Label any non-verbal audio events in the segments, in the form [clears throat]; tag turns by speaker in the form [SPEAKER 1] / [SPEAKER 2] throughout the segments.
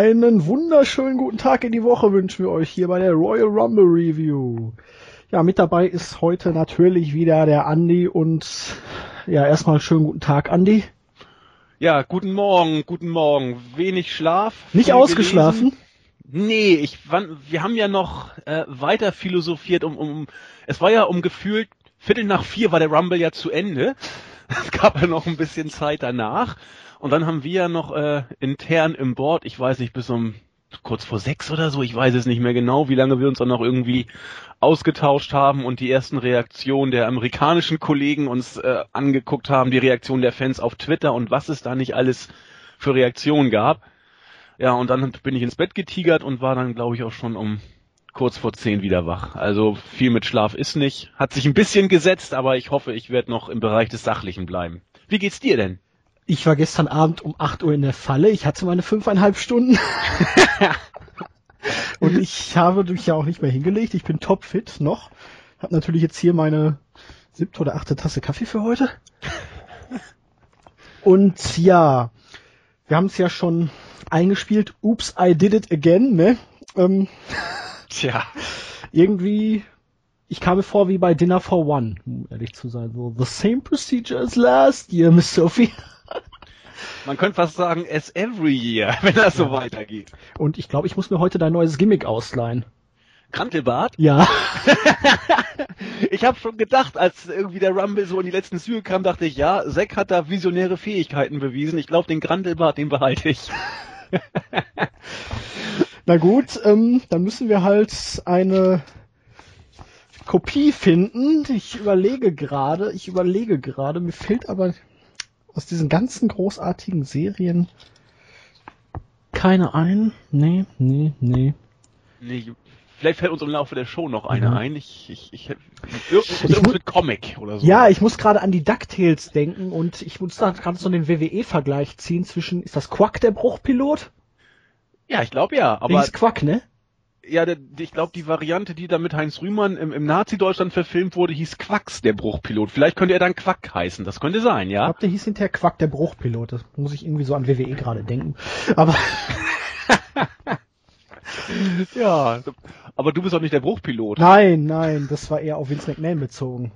[SPEAKER 1] Einen wunderschönen guten Tag in die Woche wünschen wir euch hier bei der Royal Rumble Review. Ja, mit dabei ist heute natürlich wieder der Andi und ja, erstmal schönen guten Tag, Andi.
[SPEAKER 2] Ja, guten Morgen, guten Morgen. Wenig Schlaf.
[SPEAKER 1] Nicht ausgeschlafen?
[SPEAKER 2] Gelesen. Nee, ich wir haben ja noch äh, weiter philosophiert um, um es war ja um gefühlt Viertel nach vier war der Rumble ja zu Ende. [laughs] Es gab ja noch ein bisschen Zeit danach. Und dann haben wir ja noch äh, intern im Board, ich weiß nicht, bis um kurz vor sechs oder so, ich weiß es nicht mehr genau, wie lange wir uns dann noch irgendwie ausgetauscht haben und die ersten Reaktionen der amerikanischen Kollegen uns äh, angeguckt haben, die Reaktionen der Fans auf Twitter und was es da nicht alles für Reaktionen gab. Ja, und dann bin ich ins Bett getigert und war dann, glaube ich, auch schon um kurz vor zehn wieder wach. Also viel mit Schlaf ist nicht. Hat sich ein bisschen gesetzt, aber ich hoffe, ich werde noch im Bereich des Sachlichen bleiben. Wie geht's dir denn?
[SPEAKER 1] Ich war gestern Abend um 8 Uhr in der Falle. Ich hatte meine fünfeinhalb Stunden. [laughs] und ich habe mich ja auch nicht mehr hingelegt. Ich bin topfit noch. Hab natürlich jetzt hier meine siebte oder achte Tasse Kaffee für heute. Und ja, wir haben es ja schon eingespielt. Oops, I did it again, ne? Ähm,
[SPEAKER 2] Tja.
[SPEAKER 1] Irgendwie, ich kam mir vor wie bei Dinner for One, um ehrlich zu sein. So, the same procedure as last year, Miss Sophie.
[SPEAKER 2] Man könnte fast sagen, as every year, [laughs] wenn das so weitergeht.
[SPEAKER 1] Und ich glaube, ich muss mir heute dein neues Gimmick ausleihen.
[SPEAKER 2] Krantelbart?
[SPEAKER 1] Ja. [laughs]
[SPEAKER 2] ich habe schon gedacht, als irgendwie der Rumble so in die letzten Züge kam, dachte ich, ja, Zack hat da visionäre Fähigkeiten bewiesen. Ich glaube, den Krantelbart, den behalte ich. [laughs]
[SPEAKER 1] Na gut, ähm, dann müssen wir halt eine Kopie finden. Ich überlege gerade, ich überlege gerade, mir fehlt aber aus diesen ganzen großartigen Serien keine ein. Nee, nee, nee.
[SPEAKER 2] Nee, vielleicht fällt uns im Laufe der Show noch eine ja. ein. Ich, ich, ich, irgendwas ich mit Comic oder so.
[SPEAKER 1] Ja, ich muss gerade an die DuckTales denken und ich muss da gerade so den WWE-Vergleich ziehen zwischen, ist das Quack der Bruchpilot?
[SPEAKER 2] Ja, ich glaube ja, aber.
[SPEAKER 1] ist Quack, ne?
[SPEAKER 2] Ja, ich glaube, die Variante, die da mit Heinz Rühmann im, im Nazi-Deutschland verfilmt wurde, hieß Quacks, der Bruchpilot. Vielleicht könnte er dann Quack heißen. Das könnte sein, ja?
[SPEAKER 1] Ich glaube, der hieß hinterher Quack, der Bruchpilot. Das muss ich irgendwie so an WWE gerade denken. Aber. [laughs]
[SPEAKER 2] ja, aber du bist doch nicht der Bruchpilot.
[SPEAKER 1] Nein, nein, das war eher auf Vince McMahon bezogen.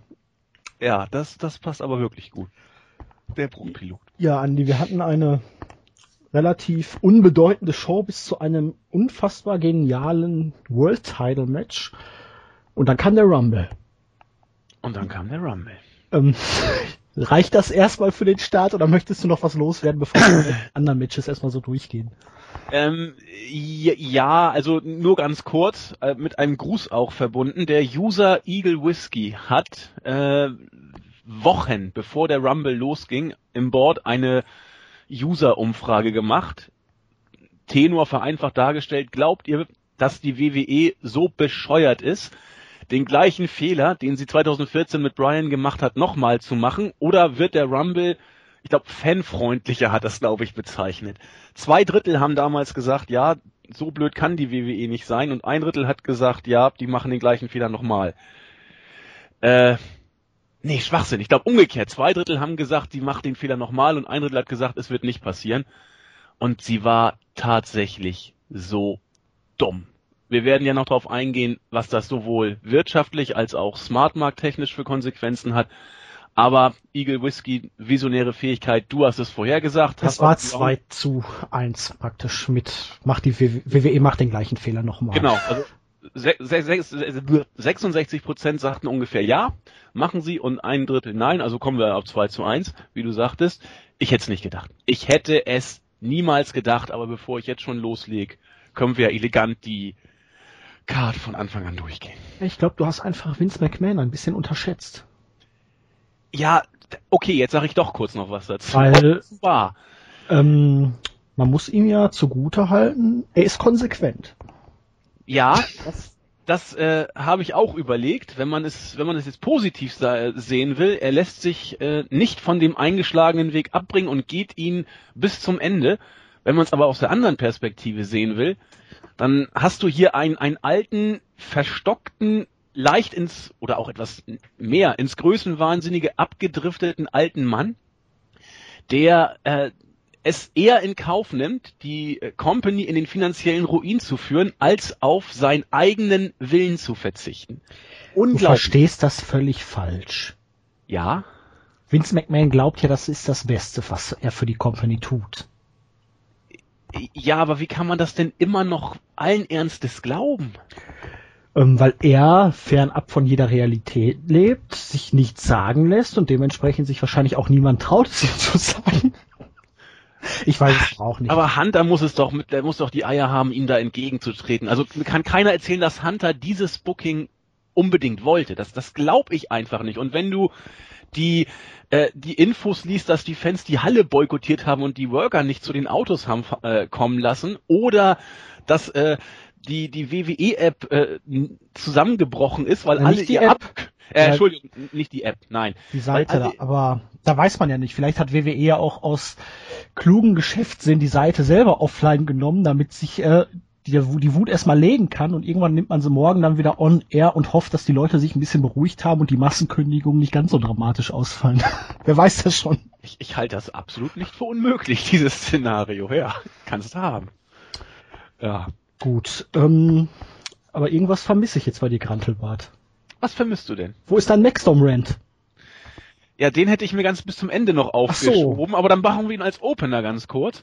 [SPEAKER 2] Ja, das, das passt aber wirklich gut. Der Bruchpilot.
[SPEAKER 1] Ja, Andi, wir hatten eine relativ unbedeutende Show bis zu einem unfassbar genialen World Title Match. Und dann kam der Rumble.
[SPEAKER 2] Und dann kam der Rumble.
[SPEAKER 1] Ähm, [laughs] reicht das erstmal für den Start oder möchtest du noch was loswerden, bevor die [coughs] anderen Matches erstmal so durchgehen?
[SPEAKER 2] Ähm, ja, also nur ganz kurz, äh, mit einem Gruß auch verbunden. Der User Eagle Whiskey hat äh, Wochen bevor der Rumble losging im Board eine User-Umfrage gemacht. Tenor vereinfacht dargestellt, glaubt ihr, dass die WWE so bescheuert ist, den gleichen Fehler, den sie 2014 mit Brian gemacht hat, nochmal zu machen? Oder wird der Rumble, ich glaube, fanfreundlicher hat das, glaube ich, bezeichnet. Zwei Drittel haben damals gesagt, ja, so blöd kann die WWE nicht sein. Und ein Drittel hat gesagt, ja, die machen den gleichen Fehler nochmal. Äh, Nee, Schwachsinn. Ich glaube umgekehrt. Zwei Drittel haben gesagt, die macht den Fehler nochmal und ein Drittel hat gesagt, es wird nicht passieren. Und sie war tatsächlich so dumm. Wir werden ja noch darauf eingehen, was das sowohl wirtschaftlich als auch smartmarkt-technisch für Konsequenzen hat. Aber Eagle Whisky, visionäre Fähigkeit, du hast es vorhergesagt.
[SPEAKER 1] Das war 2 zu 1 praktisch mit, macht die WWE macht den gleichen Fehler nochmal.
[SPEAKER 2] Genau, also 66 Prozent sagten ungefähr ja, machen sie und ein Drittel nein, also kommen wir auf 2 zu 1, wie du sagtest. Ich hätte es nicht gedacht. Ich hätte es niemals gedacht, aber bevor ich jetzt schon loslege, können wir elegant die Card von Anfang an durchgehen.
[SPEAKER 1] Ich glaube, du hast einfach Vince McMahon ein bisschen unterschätzt.
[SPEAKER 2] Ja, okay, jetzt sage ich doch kurz noch was dazu.
[SPEAKER 1] Weil, war. Ähm, man muss ihm ja zugute halten, er ist konsequent.
[SPEAKER 2] Ja, das, das äh, habe ich auch überlegt, wenn man es, wenn man es jetzt positiv sehen will. Er lässt sich äh, nicht von dem eingeschlagenen Weg abbringen und geht ihn bis zum Ende. Wenn man es aber aus der anderen Perspektive sehen will, dann hast du hier einen, einen alten, verstockten, leicht ins, oder auch etwas mehr, ins Größenwahnsinnige abgedrifteten alten Mann, der äh, es eher in Kauf nimmt, die äh, Company in den finanziellen Ruin zu führen, als auf seinen eigenen Willen zu verzichten.
[SPEAKER 1] Du verstehst das völlig falsch.
[SPEAKER 2] Ja.
[SPEAKER 1] Vince McMahon glaubt ja, das ist das Beste, was er für die Company tut.
[SPEAKER 2] Ja, aber wie kann man das denn immer noch allen Ernstes glauben?
[SPEAKER 1] Ähm, weil er fernab von jeder Realität lebt, sich nichts sagen lässt und dementsprechend sich wahrscheinlich auch niemand traut, es ihm zu sagen. Ich weiß es auch nicht.
[SPEAKER 2] Aber Hunter muss es doch, mit, der muss doch die Eier haben, ihm da entgegenzutreten. Also kann keiner erzählen, dass Hunter dieses Booking unbedingt wollte. Das, das glaube ich einfach nicht. Und wenn du die äh, die Infos liest, dass die Fans die Halle boykottiert haben und die Worker nicht zu den Autos haben äh, kommen lassen, oder dass äh, die die WWE-App äh, zusammengebrochen ist, weil
[SPEAKER 1] Ja,
[SPEAKER 2] alle
[SPEAKER 1] nicht die App.
[SPEAKER 2] Ab äh. Entschuldigung, nicht die App, nein.
[SPEAKER 1] die Seite da, aber da weiß man ja nicht. Vielleicht hat WWE ja auch aus klugen Geschäftssinn die Seite selber offline genommen, damit sich äh, die, die Wut erstmal legen kann und irgendwann nimmt man sie morgen dann wieder on air und hofft, dass die Leute sich ein bisschen beruhigt haben und die Massenkündigungen nicht ganz so dramatisch ausfallen. [laughs] Wer weiß das schon?
[SPEAKER 2] Ich, ich halte das absolut nicht für unmöglich, [laughs] dieses Szenario. Ja, kannst du haben. Ja.
[SPEAKER 1] Gut, ähm, aber irgendwas vermisse ich jetzt bei dir, Grantelbart.
[SPEAKER 2] Was vermisst du denn?
[SPEAKER 1] Wo ist dein Maxdome-Rant?
[SPEAKER 2] Ja, den hätte ich mir ganz bis zum Ende noch
[SPEAKER 1] Ach so.
[SPEAKER 2] aufgeschoben, aber dann machen wir ihn als Opener ganz kurz.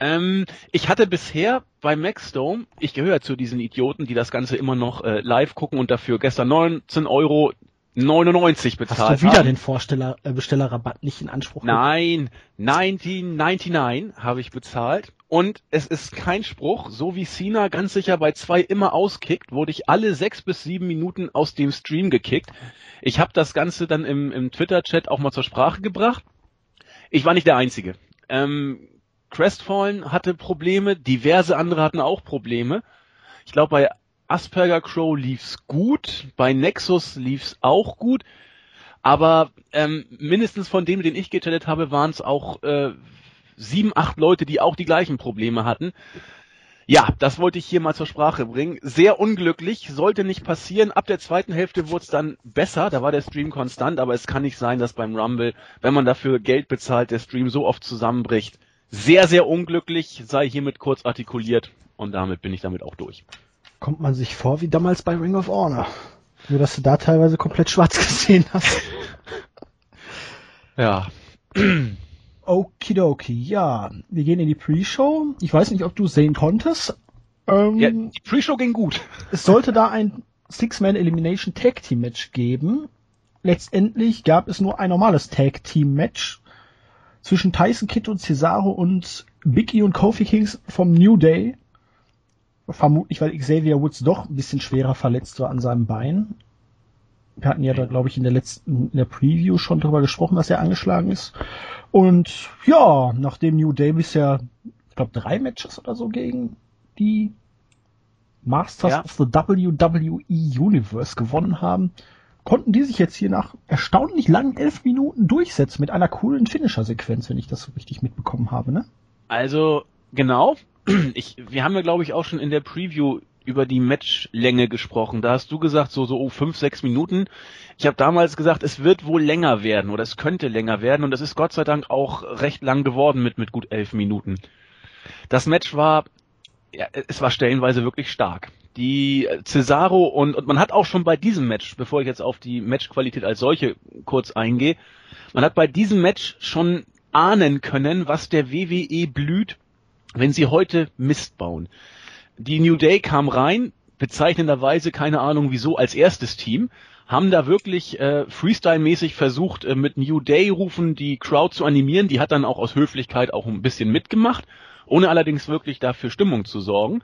[SPEAKER 2] Ähm, ich hatte bisher bei Maxdome, ich gehöre zu diesen Idioten, die das Ganze immer noch äh, live gucken und dafür gestern 19 Euro 99 bezahlt
[SPEAKER 1] Hast du wieder
[SPEAKER 2] haben.
[SPEAKER 1] den Vorsteller, äh, Bestellerrabatt nicht in Anspruch genommen?
[SPEAKER 2] Nein, 1999 habe ich bezahlt. Und es ist kein Spruch, so wie Cena ganz sicher bei zwei immer auskickt, wurde ich alle sechs bis sieben Minuten aus dem Stream gekickt. Ich habe das Ganze dann im, im Twitter-Chat auch mal zur Sprache gebracht. Ich war nicht der Einzige. Ähm, Crestfallen hatte Probleme, diverse andere hatten auch Probleme. Ich glaube, bei Asperger Crow lief's gut, bei Nexus lief's auch gut, aber ähm, mindestens von dem, den ich gechattet habe, waren es auch äh, sieben, acht Leute, die auch die gleichen Probleme hatten. Ja, das wollte ich hier mal zur Sprache bringen. Sehr unglücklich, sollte nicht passieren. Ab der zweiten Hälfte wurde es dann besser, da war der Stream konstant, aber es kann nicht sein, dass beim Rumble, wenn man dafür Geld bezahlt, der Stream so oft zusammenbricht. Sehr, sehr unglücklich, sei hiermit kurz artikuliert und damit bin ich damit auch durch.
[SPEAKER 1] Kommt man sich vor wie damals bei Ring of Honor. Nur, dass du da teilweise komplett schwarz [laughs] gesehen hast.
[SPEAKER 2] Ja,
[SPEAKER 1] Okidoki, ja. Wir gehen in die Pre-Show. Ich weiß nicht, ob du sehen konntest. Ähm,
[SPEAKER 2] ja die Pre-Show ging gut. [laughs]
[SPEAKER 1] Es sollte da ein Six-Man Elimination Tag Team Match geben. Letztendlich gab es nur ein normales Tag Team Match zwischen Tyson Kidd und Cesaro und Big E und Kofi Kings vom New Day. Vermutlich, weil Xavier Woods doch ein bisschen schwerer verletzt war an seinem Bein. Wir hatten ja da, glaube ich, in der letzten, in der Preview schon drüber gesprochen, dass er angeschlagen ist. Und ja, nachdem New Day bisher, ich glaube, drei Matches oder so gegen die Masters
[SPEAKER 2] Ja.
[SPEAKER 1] of the WWE Universe gewonnen haben, konnten die sich jetzt hier nach erstaunlich langen elf Minuten durchsetzen mit einer coolen Finisher-Sequenz, wenn ich das so richtig mitbekommen habe, ne?
[SPEAKER 2] Also, genau. Ich, wir haben ja, glaube ich, auch schon in der Preview über die Matchlänge gesprochen. Da hast du gesagt, so, so, oh, fünf, sechs Minuten. Ich habe damals gesagt, es wird wohl länger werden oder es könnte länger werden und es ist Gott sei Dank auch recht lang geworden mit, mit gut elf Minuten. Das Match war, ja, es war stellenweise wirklich stark. Die äh, Cesaro und, und man hat auch schon bei diesem Match, bevor ich jetzt auf die Matchqualität als solche kurz eingehe, man hat bei diesem Match schon ahnen können, was der WWE blüht, wenn sie heute Mist bauen. Die New Day kam rein, bezeichnenderweise, keine Ahnung wieso, als erstes Team, haben da wirklich äh, Freestyle-mäßig versucht, äh, mit New Day-Rufen die Crowd zu animieren. Die hat dann auch aus Höflichkeit auch ein bisschen mitgemacht, ohne allerdings wirklich dafür Stimmung zu sorgen.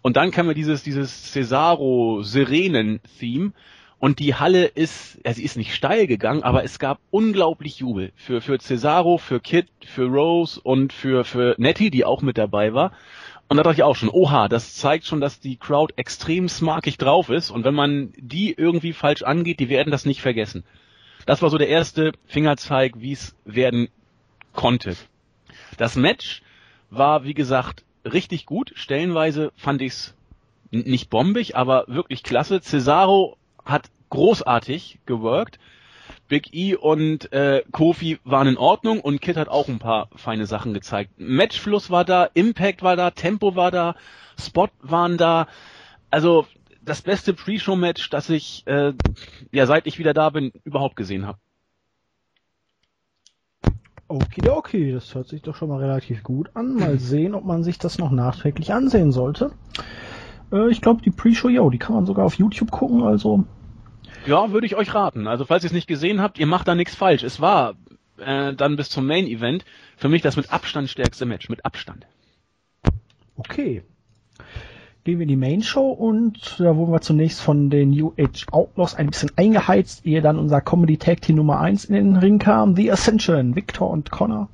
[SPEAKER 2] Und dann kam ja dieses, dieses Cesaro-Sirenen-Theme. Und die Halle ist, ja, sie ist nicht steil gegangen, aber es gab unglaublich Jubel für, für Cesaro, für Kid, für Rose und für, für Nettie, die auch mit dabei war. Und da dachte ich auch schon, oha, das zeigt schon, dass die Crowd extrem smarkig drauf ist. Und wenn man die irgendwie falsch angeht, die werden das nicht vergessen. Das war so der erste Fingerzeig, wie es werden konnte. Das Match war, wie gesagt, richtig gut. Stellenweise fand ich es nicht bombig, aber wirklich klasse. Cesaro hat großartig geworkt. Big E und äh, Kofi waren in Ordnung und Kid hat auch ein paar feine Sachen gezeigt. Matchfluss war da, Impact war da, Tempo war da, Spot waren da. Also das beste Pre-Show-Match, das ich äh, ja seit ich wieder da bin überhaupt gesehen habe.
[SPEAKER 1] Okay, okay, das hört sich doch schon mal relativ gut an. Mal [clears throat] sehen, ob man sich das noch nachträglich ansehen sollte. Äh, ich glaube, die Pre-Show, yo, die kann man sogar auf YouTube gucken, also.
[SPEAKER 2] Ja, würde ich euch raten. Also falls ihr es nicht gesehen habt, ihr macht da nichts falsch. Es war äh, dann bis zum Main Event für mich das mit Abstand stärkste Match, mit Abstand.
[SPEAKER 1] Okay, gehen wir in die Main Show und da wurden wir zunächst von den New Age Outlaws ein bisschen eingeheizt, ehe dann unser Comedy Tag Team Nummer 1 in den Ring kam, The Ascension, Victor und Connor.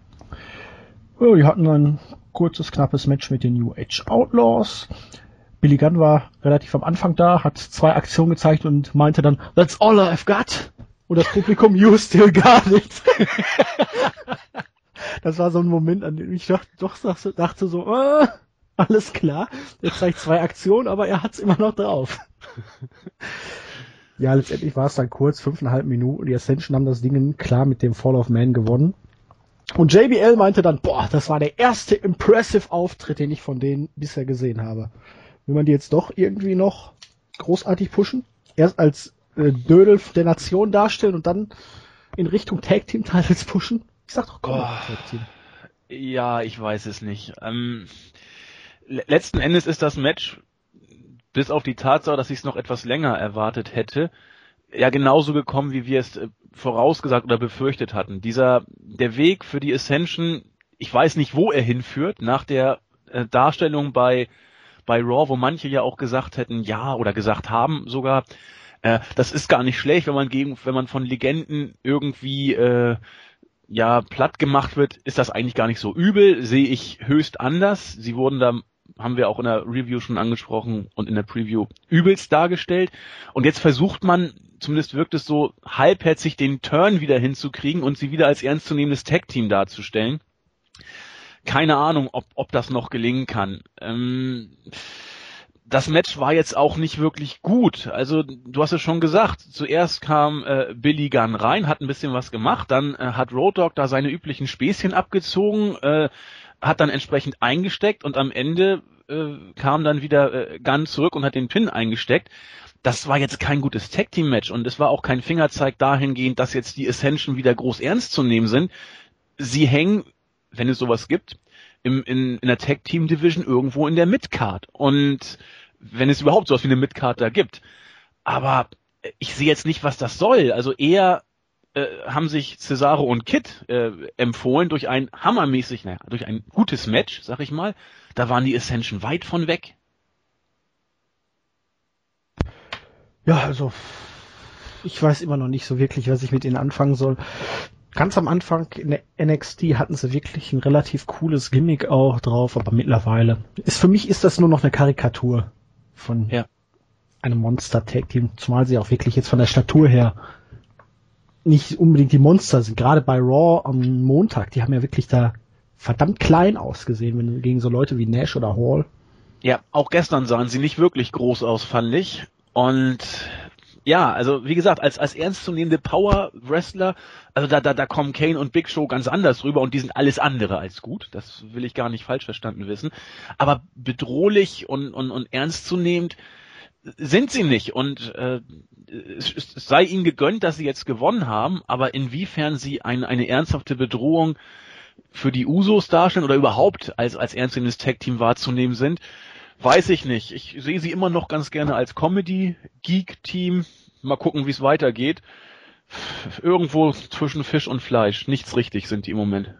[SPEAKER 1] Ja, die hatten ein kurzes, knappes Match mit den New Age Outlaws. Billy Gunn war relativ am Anfang da, hat zwei Aktionen gezeigt und meinte dann, That's all I've got. Und das Publikum, you still got it. [laughs] das war so ein Moment, an dem ich doch, doch dachte so, äh, alles klar. Er zeigt zwei Aktionen, aber er hat's immer noch drauf. ja, letztendlich war es dann kurz, fünfeinhalb Minuten. Die Ascension haben das Ding klar mit dem Fall of Man gewonnen. Und JBL meinte dann, boah, das war der erste impressive Auftritt, den ich von denen bisher gesehen habe. Will man die jetzt doch irgendwie noch großartig pushen? Erst als äh, Dödel der Nation darstellen und dann in Richtung Tag Team Titles pushen? Ich sag doch, komm, oh, Tag Team.
[SPEAKER 2] Ja, ich weiß es nicht. Ähm, letzten Endes ist das Match, bis auf die Tatsache, dass ich es noch etwas länger erwartet hätte, ja genauso gekommen, wie wir es äh, vorausgesagt oder befürchtet hatten. Dieser, der Weg für die Ascension, ich weiß nicht, wo er hinführt, nach der äh, Darstellung bei, bei Raw, wo manche ja auch gesagt hätten, ja, oder gesagt haben sogar, äh, das ist gar nicht schlecht, wenn man gegen, wenn man von Legenden irgendwie, äh, ja, platt gemacht wird, ist das eigentlich gar nicht so übel, sehe ich höchst anders. Sie wurden da haben wir auch in der Review schon angesprochen und in der Preview übelst dargestellt. Und jetzt versucht man, zumindest wirkt es so, halbherzig den Turn wieder hinzukriegen und sie wieder als ernstzunehmendes Tag-Team darzustellen. Keine Ahnung, ob, ob das noch gelingen kann. Ähm, das Match war jetzt auch nicht wirklich gut. Also du hast es schon gesagt. Zuerst kam äh, Billy Gunn rein, hat ein bisschen was gemacht, dann äh, hat Road Dogg da seine üblichen Späßchen abgezogen. Äh, hat dann entsprechend eingesteckt und am Ende äh, kam dann wieder äh, Gunn zurück und hat den Pin eingesteckt. Das war jetzt kein gutes Tag Team Match und es war auch kein Fingerzeig dahingehend, dass jetzt die Ascension wieder groß ernst zu nehmen sind. Sie hängen, wenn es sowas gibt, im, in, in der Tag Team Division irgendwo in der Midcard und wenn es überhaupt sowas wie eine Midcard da gibt. Aber ich sehe jetzt nicht, was das soll. Also eher äh, haben sich Cesaro und Kid äh, empfohlen durch ein hammermäßig, naja, durch ein gutes Match, sag ich mal. Da waren die Ascension weit von weg.
[SPEAKER 1] Ja, also ich weiß immer noch nicht so wirklich, was ich mit ihnen anfangen soll. Ganz am Anfang in der NXT hatten sie wirklich ein relativ cooles Gimmick auch drauf, aber mittlerweile ist für mich ist das nur noch eine Karikatur von ja. einem Monster Tag Team, zumal sie auch wirklich jetzt von der Statur her nicht unbedingt die Monster sind. Gerade bei Raw am Montag, die haben ja wirklich da verdammt klein ausgesehen, wenn gegen so Leute wie Nash oder Hall.
[SPEAKER 2] Ja, auch gestern sahen sie nicht wirklich groß aus, fand ich. Und ja, also wie gesagt, als als ernstzunehmende Power Wrestler, also da da da kommen Kane und Big Show ganz anders rüber und die sind alles andere als gut. Das will ich gar nicht falsch verstanden wissen. Aber bedrohlich und und und ernstzunehmend sind sie nicht und äh, es, es sei ihnen gegönnt, dass sie jetzt gewonnen haben, aber inwiefern sie ein, eine ernsthafte Bedrohung für die Usos darstellen oder überhaupt als, als ernsthaftes Tag-Team wahrzunehmen sind, weiß ich nicht. Ich sehe sie immer noch ganz gerne als Comedy-Geek-Team. Mal gucken, wie es weitergeht. Irgendwo zwischen Fisch und Fleisch. Nichts richtig sind die im Moment.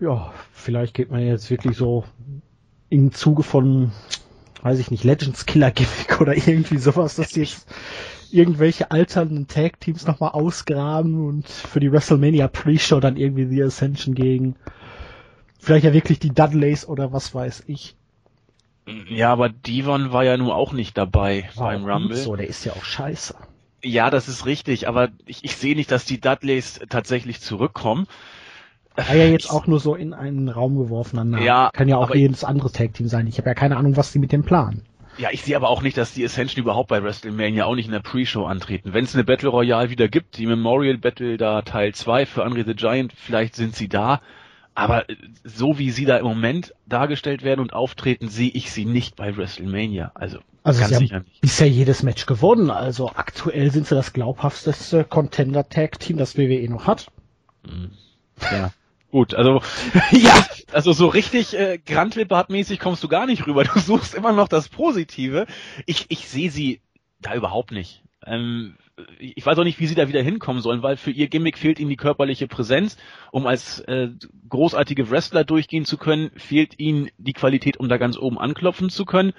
[SPEAKER 1] Ja, vielleicht geht man jetzt wirklich so im Zuge von weiß ich nicht, Legends Killer Gimmick oder irgendwie sowas, dass die jetzt irgendwelche alternden Tag Teams nochmal ausgraben und für die WrestleMania Pre-Show dann irgendwie The Ascension gegen vielleicht ja wirklich die Dudleys oder was weiß ich.
[SPEAKER 2] Ja, aber Devon war ja nun auch nicht dabei war beim Rumble.
[SPEAKER 1] So, der ist ja auch scheiße.
[SPEAKER 2] Ja, das ist richtig, aber ich, ich sehe nicht, dass die Dudleys tatsächlich zurückkommen.
[SPEAKER 1] War ja jetzt auch nur so in einen Raum geworfener Name. Ja, Kann ja auch jedes andere Tag-Team sein. Ich habe ja keine Ahnung, was die mit dem planen.
[SPEAKER 2] Ja, ich sehe aber auch nicht, dass die Ascension überhaupt bei WrestleMania auch nicht in der Pre-Show antreten. Wenn es eine Battle Royale wieder gibt, die Memorial Battle da Teil 2 für Andre the Giant, vielleicht sind sie da. Aber äh, so wie sie da im Moment dargestellt werden und auftreten, sehe ich sie nicht bei WrestleMania. Also,
[SPEAKER 1] also ganz sicher nicht. Bisher jedes Match gewonnen. Also aktuell sind sie das glaubhafteste Contender Tag Team, das WWE noch hat.
[SPEAKER 2] Mhm. Ja. Gut, also [laughs] ja, also so richtig äh, Grandlippert-mäßig kommst du gar nicht rüber. Du suchst immer noch das Positive. Ich, ich sehe sie da überhaupt nicht. Ähm, ich weiß auch nicht, wie sie da wieder hinkommen sollen, weil für ihr Gimmick fehlt ihnen die körperliche Präsenz. Um als äh, großartige Wrestler durchgehen zu können, fehlt ihnen die Qualität, um da ganz oben anklopfen zu können.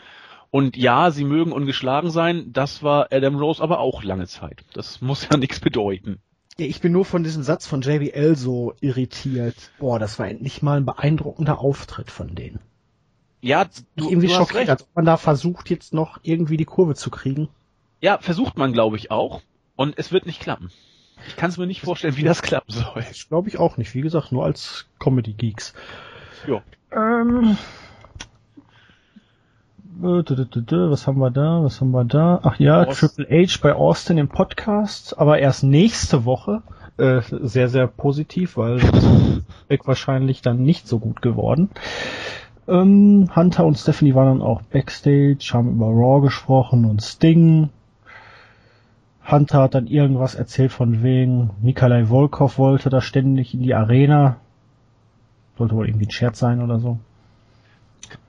[SPEAKER 2] Und ja, sie mögen ungeschlagen sein. Das war Adam Rose aber auch lange Zeit. Das muss ja [laughs] nichts bedeuten.
[SPEAKER 1] Ja, ich bin nur von diesem Satz von JBL so irritiert. Boah, das war endlich mal ein beeindruckender Auftritt von denen.
[SPEAKER 2] Ja, du,
[SPEAKER 1] irgendwie du schockiert, als ob man da versucht, jetzt noch irgendwie die Kurve zu kriegen.
[SPEAKER 2] Ja, versucht man, glaube ich, auch. Und es wird nicht klappen. Ich kann es mir nicht vorstellen, wie das klappen soll.
[SPEAKER 1] Das glaube ich auch nicht. Wie gesagt, nur als Comedy-Geeks.
[SPEAKER 2] Ja.
[SPEAKER 1] Ähm, was haben wir da? Was haben wir da? Ach ja, Austin. Triple H bei Austin im Podcast, aber erst nächste Woche. Äh, sehr, sehr positiv, weil wahrscheinlich dann nicht so gut geworden. Ähm, Hunter und Stephanie waren dann auch Backstage, haben über Raw gesprochen und Sting. Hunter hat dann irgendwas erzählt von wegen, Nikolai Volkov wollte da ständig in die Arena. Sollte wohl irgendwie ein Scherz sein oder so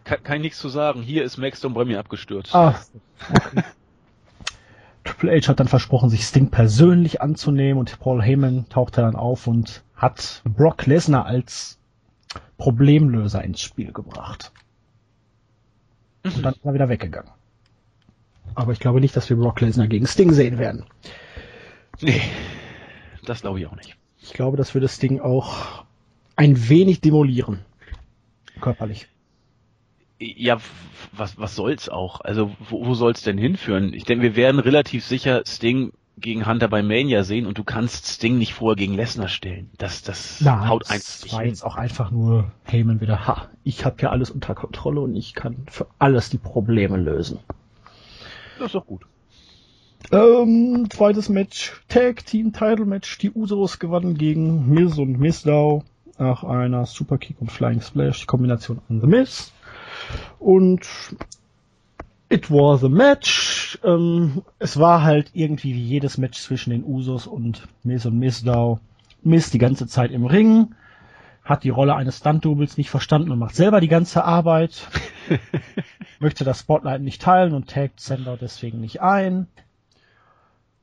[SPEAKER 2] kann, kann ich nichts zu sagen. Hier ist Maxstone bei mir abgestürzt.
[SPEAKER 1] Ah, okay. [laughs] Triple H hat dann versprochen, sich Sting persönlich anzunehmen und Paul Heyman tauchte dann auf und hat Brock Lesnar als Problemlöser ins Spiel gebracht. Und dann ist er wieder weggegangen. Aber ich glaube nicht, dass wir Brock Lesnar gegen Sting sehen werden.
[SPEAKER 2] Nee, das glaube ich auch nicht.
[SPEAKER 1] Ich glaube, das würde Sting auch ein wenig demolieren. Körperlich
[SPEAKER 2] ja, was, was soll's auch? Also, wo, wo soll's denn hinführen? Ich denke, wir werden relativ sicher Sting gegen Hunter bei Mania sehen und du kannst Sting nicht vorher gegen Lesnar stellen. Das, das
[SPEAKER 1] Nein, haut eins Das war jetzt auch einfach nur Heyman wieder, ha, ich habe ja alles unter Kontrolle und ich kann für alles die Probleme lösen.
[SPEAKER 2] Das ist doch gut.
[SPEAKER 1] Ähm, zweites Match, Tag Team Title Match. Die Usos gewannen gegen Miz und Mizdow nach einer Superkick und Flying Splash. Kombination an The Miz. Und it was a match. Ähm, es war halt irgendwie wie jedes Match zwischen den Usos und Miz und Mizdow. Miz die ganze Zeit im Ring, hat die Rolle eines Stunt-Doubles nicht verstanden und macht selber die ganze Arbeit. [laughs] möchte das Spotlight nicht teilen und taggt Sender deswegen nicht ein.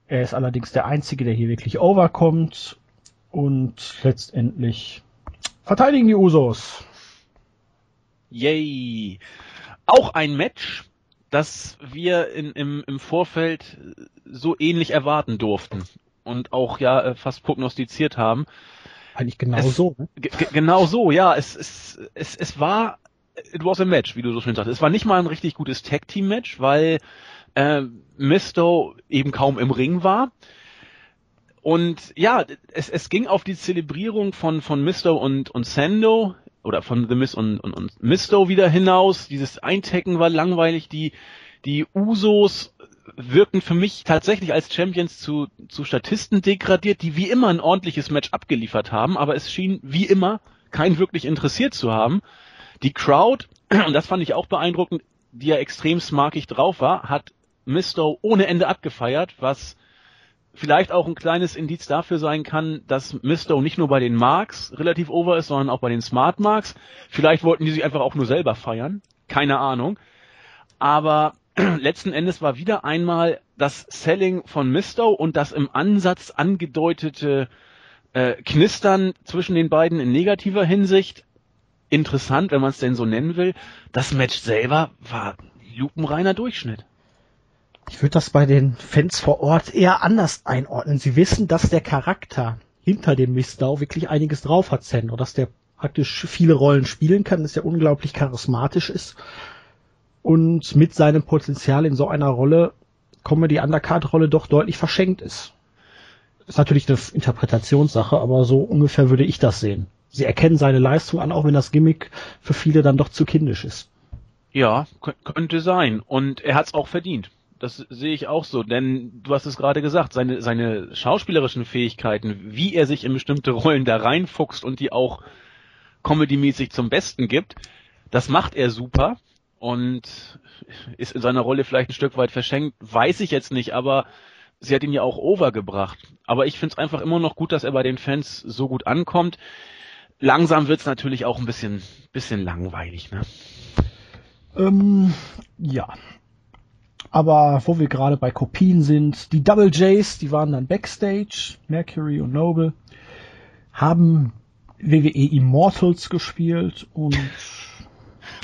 [SPEAKER 1] Er ist allerdings der Einzige, der hier wirklich overkommt. Und letztendlich verteidigen die Usos.
[SPEAKER 2] Yay! Auch ein Match, das wir in, im, im Vorfeld so ähnlich erwarten durften und auch ja äh, fast prognostiziert haben.
[SPEAKER 1] Eigentlich genau es, so. Ne?
[SPEAKER 2] Genau so, ja. Es, es, es, es war, it was a match, wie du so schön sagst. Es war nicht mal ein richtig gutes Tag-Team-Match, weil äh, Misto eben kaum im Ring war. Und ja, es, es ging auf die Zelebrierung von, von Misto und, und Sando oder von The Miz und, und, und Misto wieder hinaus. Dieses Eintecken war langweilig. Die, die Usos wirken für mich tatsächlich als Champions zu, zu Statisten degradiert, die wie immer ein ordentliches Match abgeliefert haben, aber es schien wie immer kein wirklich interessiert zu haben. Die Crowd, [clears throat] und das fand ich auch beeindruckend, die ja extrem smarkig drauf war, hat Misto ohne Ende abgefeiert, was vielleicht auch ein kleines Indiz dafür sein kann, dass Misto nicht nur bei den Marks relativ over ist, sondern auch bei den Smart Marks. Vielleicht wollten die sich einfach auch nur selber feiern. Keine Ahnung. Aber [clears throat] letzten Endes war wieder einmal das Selling von Misto und das im Ansatz angedeutete äh, Knistern zwischen den beiden in negativer Hinsicht interessant, wenn man es denn so nennen will. Das Match selber war lupenreiner Durchschnitt.
[SPEAKER 1] Ich würde das bei den Fans vor Ort eher anders einordnen. Sie wissen, dass der Charakter hinter dem Mistau wirklich einiges drauf hat, Sendo, dass der praktisch viele Rollen spielen kann, dass er unglaublich charismatisch ist und mit seinem Potenzial in so einer Rolle Comedy Undercard Rolle doch deutlich verschenkt ist. Ist natürlich eine Interpretationssache, aber so ungefähr würde ich das sehen. Sie erkennen seine Leistung an, auch wenn das Gimmick für viele dann doch zu kindisch ist.
[SPEAKER 2] Ja, könnte sein. Und er hat es auch verdient. Das sehe ich auch so, denn du hast es gerade gesagt, seine, seine schauspielerischen Fähigkeiten, wie er sich in bestimmte Rollen da reinfuchst und die auch comedymäßig zum Besten gibt, das macht er super und ist in seiner Rolle vielleicht ein Stück weit verschenkt, weiß ich jetzt nicht, aber sie hat ihn ja auch overgebracht. Aber ich finde es einfach immer noch gut, dass er bei den Fans so gut ankommt. Langsam wird es natürlich auch ein bisschen, bisschen langweilig, ne?
[SPEAKER 1] Ähm, ja, aber wo wir gerade bei Kopien sind, die Double Js, die waren dann Backstage, Mercury und Noble, haben WWE Immortals gespielt und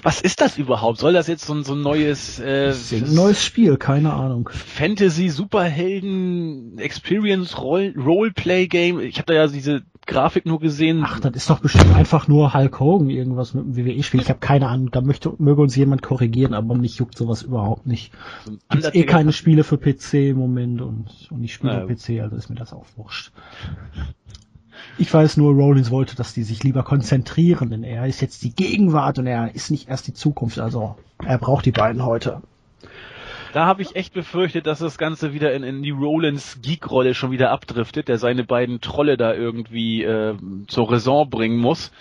[SPEAKER 2] was ist das überhaupt? Soll das jetzt so ein, so ein neues
[SPEAKER 1] äh, ein neues Spiel, keine Ahnung.
[SPEAKER 2] Fantasy Superhelden Experience Roleplay Game. Ich habe da ja diese Grafik nur gesehen.
[SPEAKER 1] Ach, das ist doch bestimmt einfach nur Hulk Hogan irgendwas mit dem WWE-Spiel. Ich habe keine Ahnung, da möchte, möge uns jemand korrigieren, aber mich juckt sowas überhaupt nicht. Gibt's eh keine Spiele für PC im Moment und, und ich spiele naja. PC, also ist mir das auch wurscht. Ich weiß nur, Rollins wollte, dass die sich lieber konzentrieren, denn er ist jetzt die Gegenwart und er ist nicht erst die Zukunft, also er braucht die beiden heute.
[SPEAKER 2] Da habe ich echt befürchtet, dass das Ganze wieder in, in die Rollins Geek-Rolle schon wieder abdriftet, der seine beiden Trolle da irgendwie äh, zur Raison bringen muss.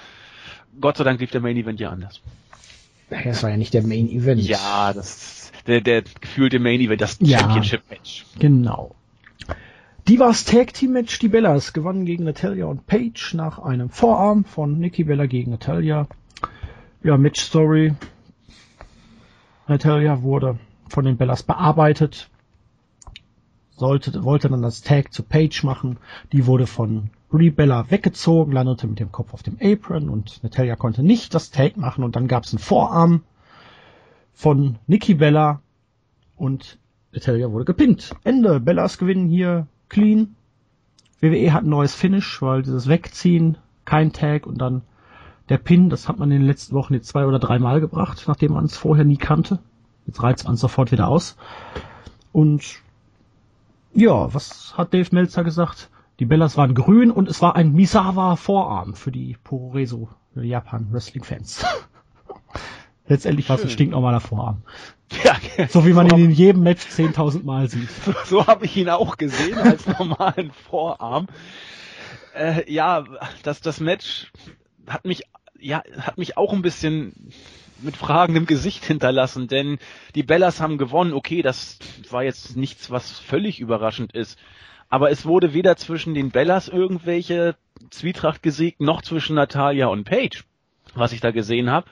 [SPEAKER 2] Gott sei Dank lief der Main Event ja anders.
[SPEAKER 1] Das war ja nicht der Main Event.
[SPEAKER 2] Ja, das der, der gefühlte Main Event, das ja, Championship Match.
[SPEAKER 1] Genau. Divas Tag Team Match, die Bellas gewannen gegen Natalia und Paige nach einem Vorarm von Nikki Bella gegen Natalia. Ja, Match Story. Natalia wurde von den Bellas bearbeitet. Sollte, wollte dann das Tag zu Paige machen. Die wurde von Brie Bella weggezogen, landete mit dem Kopf auf dem Apron und Natalia konnte nicht das Tag machen und dann gab es einen Vorarm von Nikki Bella und Natalia wurde gepinnt. Ende. Bellas gewinnen hier clean. WWE hat ein neues Finish, weil dieses Wegziehen, kein Tag und dann der Pin, das hat man in den letzten Wochen jetzt zwei oder drei Mal gebracht, nachdem man es vorher nie kannte. Jetzt reizt man sofort wieder aus. Und ja, was hat Dave Meltzer gesagt? Die Bellas waren grün und es war ein Misawa Vorarm für die Puroreso Japan Wrestling Fans. [laughs] Letztendlich war es ein stinknormaler Vorarm. Ja, so wie man so ihn in jedem Match 10.000 Mal sieht.
[SPEAKER 2] So, [laughs] so habe ich ihn auch gesehen als normalen Vorarm. Äh, ja, das, das Match hat mich, ja, hat mich auch ein bisschen mit fragendem Gesicht hinterlassen, denn die Bellas haben gewonnen. Okay, das war jetzt nichts, was völlig überraschend ist. Aber es wurde weder zwischen den Bellas irgendwelche Zwietracht gesiegt, noch zwischen Natalia und Paige, was ich da gesehen habe.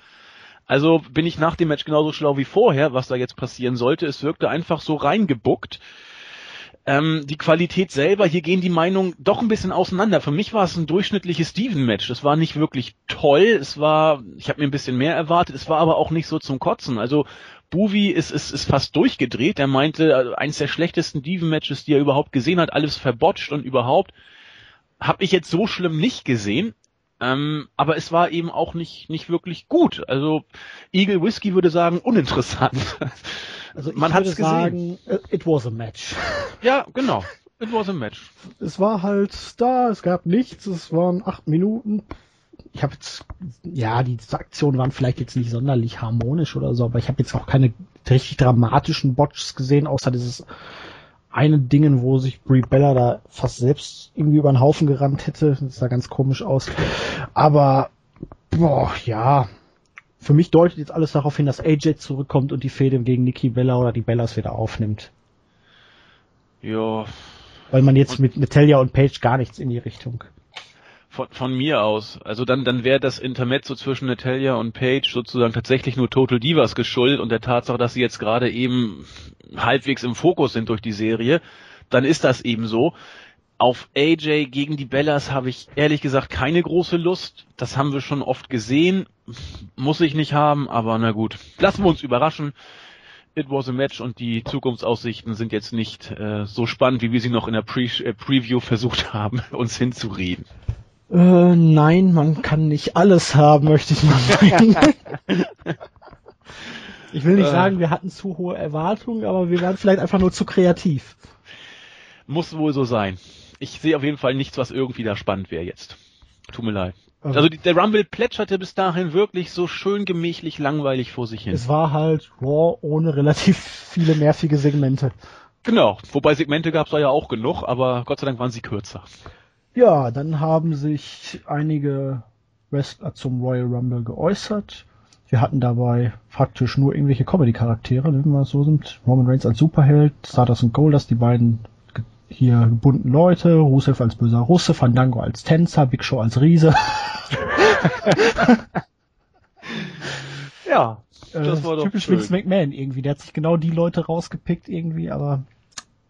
[SPEAKER 2] Also bin ich nach dem Match genauso schlau wie vorher, was da jetzt passieren sollte. Es wirkte einfach so reingebuckt. Ähm, die Qualität selber, hier gehen die Meinungen doch ein bisschen auseinander. Für mich war es ein durchschnittliches Steven-Match. Das war nicht wirklich toll. Es war, ich habe mir ein bisschen mehr erwartet. Es war aber auch nicht so zum Kotzen. Also Buvi ist, ist, ist fast durchgedreht. Er meinte, also eins der schlechtesten Steven-Matches, die er überhaupt gesehen hat, alles verbotscht und überhaupt. Habe ich jetzt so schlimm nicht gesehen. Ähm, aber es war eben auch nicht, nicht wirklich gut. Also Eagle Whiskey würde sagen, uninteressant. [laughs]
[SPEAKER 1] Also man hat es gesehen. Sagen, it was a match. [laughs]
[SPEAKER 2] Ja, genau. It was a match.
[SPEAKER 1] Es war halt da, es gab nichts, es waren acht Minuten. Ich habe jetzt, ja, die Aktionen waren vielleicht jetzt nicht sonderlich harmonisch oder so, aber ich habe jetzt auch keine richtig dramatischen Botches gesehen, außer dieses eine Dingen, wo sich Brie Bella da fast selbst irgendwie über den Haufen gerannt hätte. Das sah ganz komisch aus. Aber, boah, ja. Für mich deutet jetzt alles darauf hin, dass AJ zurückkommt und die Fehde gegen Nikki Bella oder die Bellas wieder aufnimmt.
[SPEAKER 2] Ja.
[SPEAKER 1] Weil man jetzt mit Natalia und Paige gar nichts in die Richtung
[SPEAKER 2] von, von mir aus. Also dann, dann wäre das Intermezzo zwischen Natalia und Paige sozusagen tatsächlich nur Total Divas geschuldet und der Tatsache, dass sie jetzt gerade eben halbwegs im Fokus sind durch die Serie. Dann ist das eben so. Auf AJ gegen die Bellas habe ich ehrlich gesagt keine große Lust. Das haben wir schon oft gesehen. Muss ich nicht haben, aber na gut. Lassen wir uns überraschen. It was a match und die Zukunftsaussichten sind jetzt nicht äh, so spannend, wie wir sie noch in der Pre äh, Preview versucht [laughs] haben, uns hinzureden.
[SPEAKER 1] Äh, nein, man kann nicht alles haben, möchte ich mal sagen. [laughs] ich will nicht äh. sagen, wir hatten zu hohe Erwartungen, aber wir waren vielleicht einfach nur zu kreativ.
[SPEAKER 2] Muss wohl so sein. Ich sehe auf jeden Fall nichts, was irgendwie da spannend wäre jetzt. Tut mir leid. Also, also der Rumble plätscherte bis dahin wirklich so schön gemächlich langweilig vor sich hin.
[SPEAKER 1] Es war halt Raw ohne relativ viele nervige Segmente.
[SPEAKER 2] Genau, wobei Segmente gab es da ja auch genug, aber Gott sei Dank waren sie kürzer.
[SPEAKER 1] Ja, dann haben sich einige Wrestler zum Royal Rumble geäußert. Wir hatten dabei faktisch nur irgendwelche Comedy-Charaktere, wenn wir so sind. Roman Reigns als Superheld, Stardust und Goldust, die beiden hier gebundenen Leute, Rusev als böser Russe, Fandango als Tänzer, Big Show als Riese. [laughs] ja, äh, das war doch typisch schön. Vince McMahon irgendwie. Der hat sich genau die Leute rausgepickt irgendwie, aber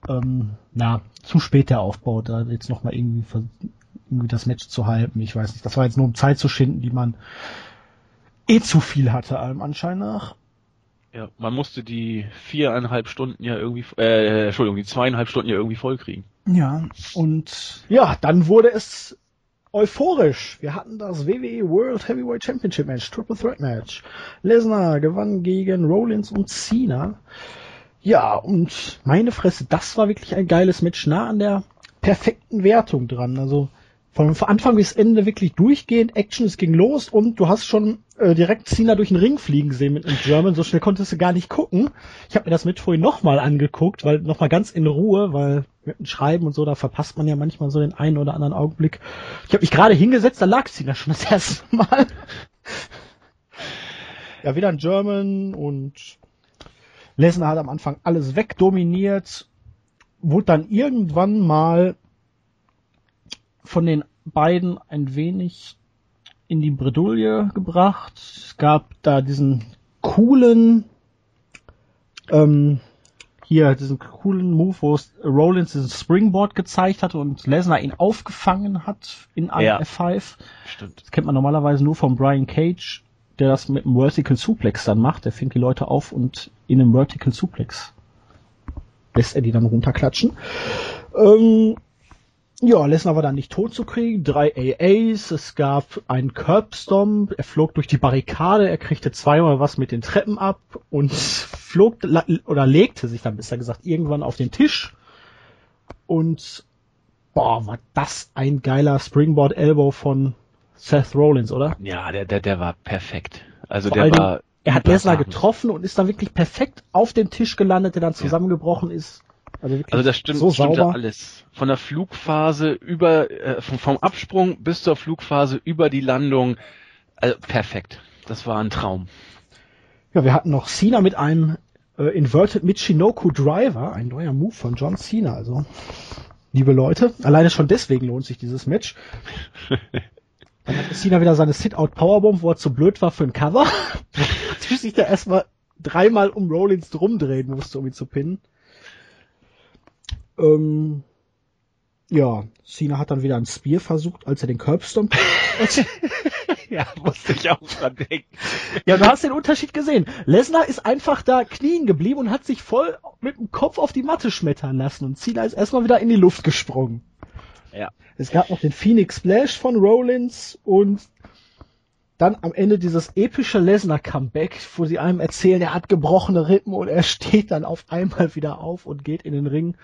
[SPEAKER 1] ähm, na, zu spät der Aufbau, da jetzt nochmal irgendwie, irgendwie das Match zu halten. Ich weiß nicht. Das war jetzt nur um Zeit zu schinden, die man eh zu viel hatte, allem Anschein nach.
[SPEAKER 2] Ja, man musste die viereinhalb Stunden ja irgendwie, äh, Entschuldigung, die zweieinhalb Stunden ja irgendwie vollkriegen.
[SPEAKER 1] Ja, und ja, dann wurde es euphorisch. Wir hatten das WWE World Heavyweight Championship Match, Triple Threat Match. Lesnar gewann gegen Rollins und Cena. Ja, und meine Fresse, das war wirklich ein geiles Match, nah an der perfekten Wertung dran. Also von Anfang bis Ende wirklich durchgehend Action, es ging los und du hast schon äh, direkt Cena durch den Ring fliegen gesehen mit einem German, so schnell konntest du gar nicht gucken. Ich habe mir das mit vorhin nochmal angeguckt, weil nochmal ganz in Ruhe, weil mit dem Schreiben und so, da verpasst man ja manchmal so den einen oder anderen Augenblick. Ich habe mich gerade hingesetzt, da lag Cena schon das erste Mal. ja, wieder ein German und Lesnar hat am Anfang alles wegdominiert, wurde dann irgendwann mal von den beiden ein wenig in die Bredouille gebracht. Es gab da diesen coolen, ähm, hier diesen coolen Move, wo Rollins diesen Springboard gezeigt hatte und Lesnar ihn aufgefangen hat in einem ja, F5. Stimmt. Das kennt man normalerweise nur von Brian Cage, der das mit einem Vertical Suplex dann macht. Der fängt die Leute auf und in einem Vertical Suplex lässt er die dann runterklatschen. Ähm, ja, Lesnar war dann nicht tot zu kriegen. Drei AAs, es gab einen Curbstomp, er flog durch die Barrikade, er kriegte zweimal was mit den Treppen ab und flog oder legte sich dann besser gesagt irgendwann auf den Tisch. Und boah, war das ein geiler Springboard Elbow von Seth Rollins, oder?
[SPEAKER 2] Ja, der der der war perfekt. Also Vor der war
[SPEAKER 1] er hat Lesnar getroffen und ist dann wirklich perfekt auf dem Tisch gelandet, der dann zusammengebrochen ja. ist.
[SPEAKER 2] Also, also das stimmt, so stimmt sauber. alles. Von der Flugphase über, äh, vom, vom Absprung bis zur Flugphase über die Landung. Also perfekt. Das war ein Traum.
[SPEAKER 1] Ja, wir hatten noch Cena mit einem äh, Inverted Michinoku Driver, ein neuer Move von John Cena. Also, liebe Leute, alleine schon deswegen lohnt sich dieses Match. [laughs] Dann hat Cena wieder seine Sit-Out Powerbomb, wo er zu blöd war für ein Cover. [laughs] Natürlich sich da erstmal dreimal um Rollins drumdrehen musste, um ihn zu pinnen. Ähm, ja, Cena hat dann wieder ein Spear versucht, als er den Curbstomp. [laughs]
[SPEAKER 2] ja, musste ich auch dran denken.
[SPEAKER 1] Ja, du hast den Unterschied gesehen. Lesnar ist einfach da knien geblieben und hat sich voll mit dem Kopf auf die Matte schmettern lassen und Cena ist erstmal wieder in die Luft gesprungen. Ja. Es gab noch den Phoenix Splash von Rollins und dann am Ende dieses epische Lesnar-Comeback, wo sie einem erzählen, er hat gebrochene Rippen und er [laughs] steht dann auf einmal wieder auf und geht in den Ring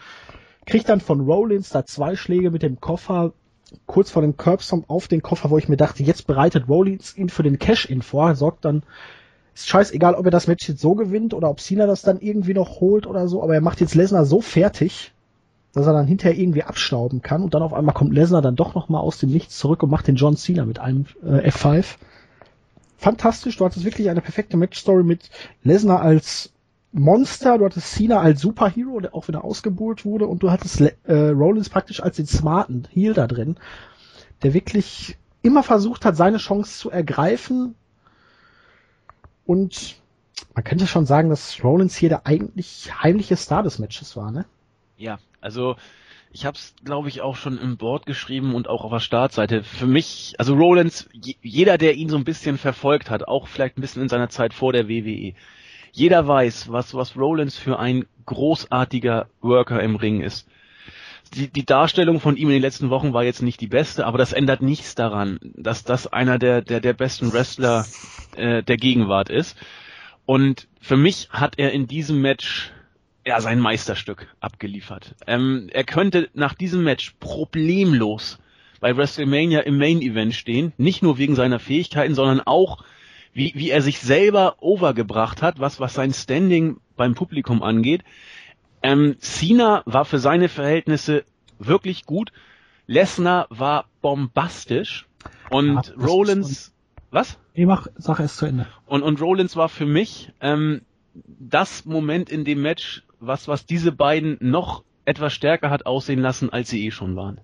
[SPEAKER 1] kriegt dann von Rollins da zwei Schläge mit dem Koffer kurz vor dem Curbstomp auf den Koffer, wo ich mir dachte, jetzt bereitet Rollins ihn für den Cash-In vor, sorgt dann, ist scheißegal, ob er das Match jetzt so gewinnt oder ob Cena das dann irgendwie noch holt oder so, aber er macht jetzt Lesnar so fertig, dass er dann hinterher irgendwie abstauben kann und dann auf einmal kommt Lesnar dann doch nochmal aus dem Nichts zurück und macht den John Cena mit einem äh, F5. Fantastisch, du hattest wirklich eine perfekte Match-Story mit Lesnar als Monster, du hattest Cena als Superhero, der auch wieder ausgebuhlt wurde, und du hattest äh, Rollins praktisch als den smarten Heel da drin, der wirklich immer versucht hat, seine Chance zu ergreifen. Und man könnte schon sagen, dass Rollins hier der eigentlich heimliche Star des Matches war, ne?
[SPEAKER 2] Ja, also ich habe es, glaube ich, auch schon im Board geschrieben und auch auf der Startseite. Für mich, also Rollins, jeder, der ihn so ein bisschen verfolgt hat, auch vielleicht ein bisschen in seiner Zeit vor der WWE, jeder weiß, was, was Rollins für ein großartiger Worker im Ring ist. Die, die Darstellung von ihm in den letzten Wochen war jetzt nicht die beste, aber das ändert nichts daran, dass das einer der, der, der besten Wrestler äh, der Gegenwart ist. Und für mich hat er in diesem Match ja sein Meisterstück abgeliefert. Ähm, er könnte nach diesem Match problemlos bei WrestleMania im Main Event stehen. Nicht nur wegen seiner Fähigkeiten, sondern auch wie, wie er sich selber overgebracht hat, was, was sein Standing beim Publikum angeht. Ähm, Cena war für seine Verhältnisse wirklich gut. Lesnar war bombastisch und ja, Rollins, was?
[SPEAKER 1] Ich mach, sag es zu Ende.
[SPEAKER 2] Und, und Rollins war für mich ähm, das Moment in dem Match, was, was diese beiden noch etwas stärker hat aussehen lassen, als sie eh schon waren.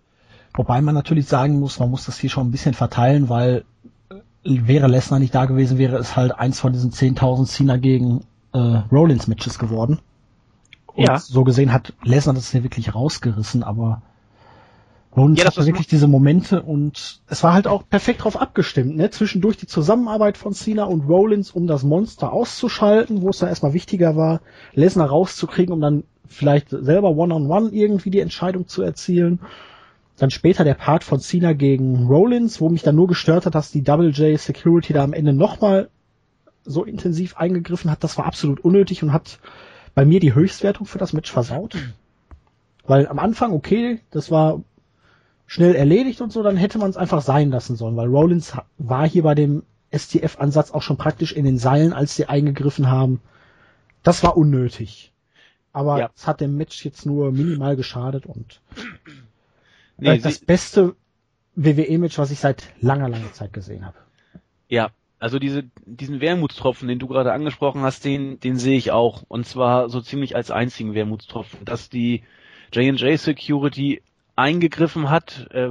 [SPEAKER 1] Wobei man natürlich sagen muss, man muss das hier schon ein bisschen verteilen, weil äh, wäre Lesnar nicht da gewesen, wäre es halt eins von diesen 10.000 Cena gegen äh, Rollins Matches geworden. Und ja. so gesehen hat Lesnar das hier wirklich rausgerissen, aber Rollins ja, hatte wirklich diese Momente und es war halt auch perfekt drauf abgestimmt, ne? Zwischendurch die Zusammenarbeit von Cena und Rollins, um das Monster auszuschalten, wo es dann erstmal wichtiger war, Lesnar rauszukriegen, um dann vielleicht selber One-on-One -on -one irgendwie die Entscheidung zu erzielen. Dann später der Part von Cena gegen Rollins, wo mich dann nur gestört hat, dass die Double J Security da am Ende nochmal so intensiv eingegriffen hat. Das war absolut unnötig und hat bei mir die Höchstwertung für das Match versaut. Weil am Anfang, okay, das war schnell erledigt und so, dann hätte man es einfach sein lassen sollen, weil Rollins war hier bei dem STF-Ansatz auch schon praktisch in den Seilen, als sie eingegriffen haben. Das war unnötig. Aber ja. es hat dem Match jetzt nur minimal geschadet und [clears throat] nee, äh, das beste WWE-Match, was ich seit langer, langer Zeit gesehen habe.
[SPEAKER 2] Ja, also diese, diesen Wermutstropfen, den du gerade angesprochen hast, den, den sehe ich auch. Und zwar so ziemlich als einzigen Wermutstropfen, dass die J&J Security eingegriffen hat, äh,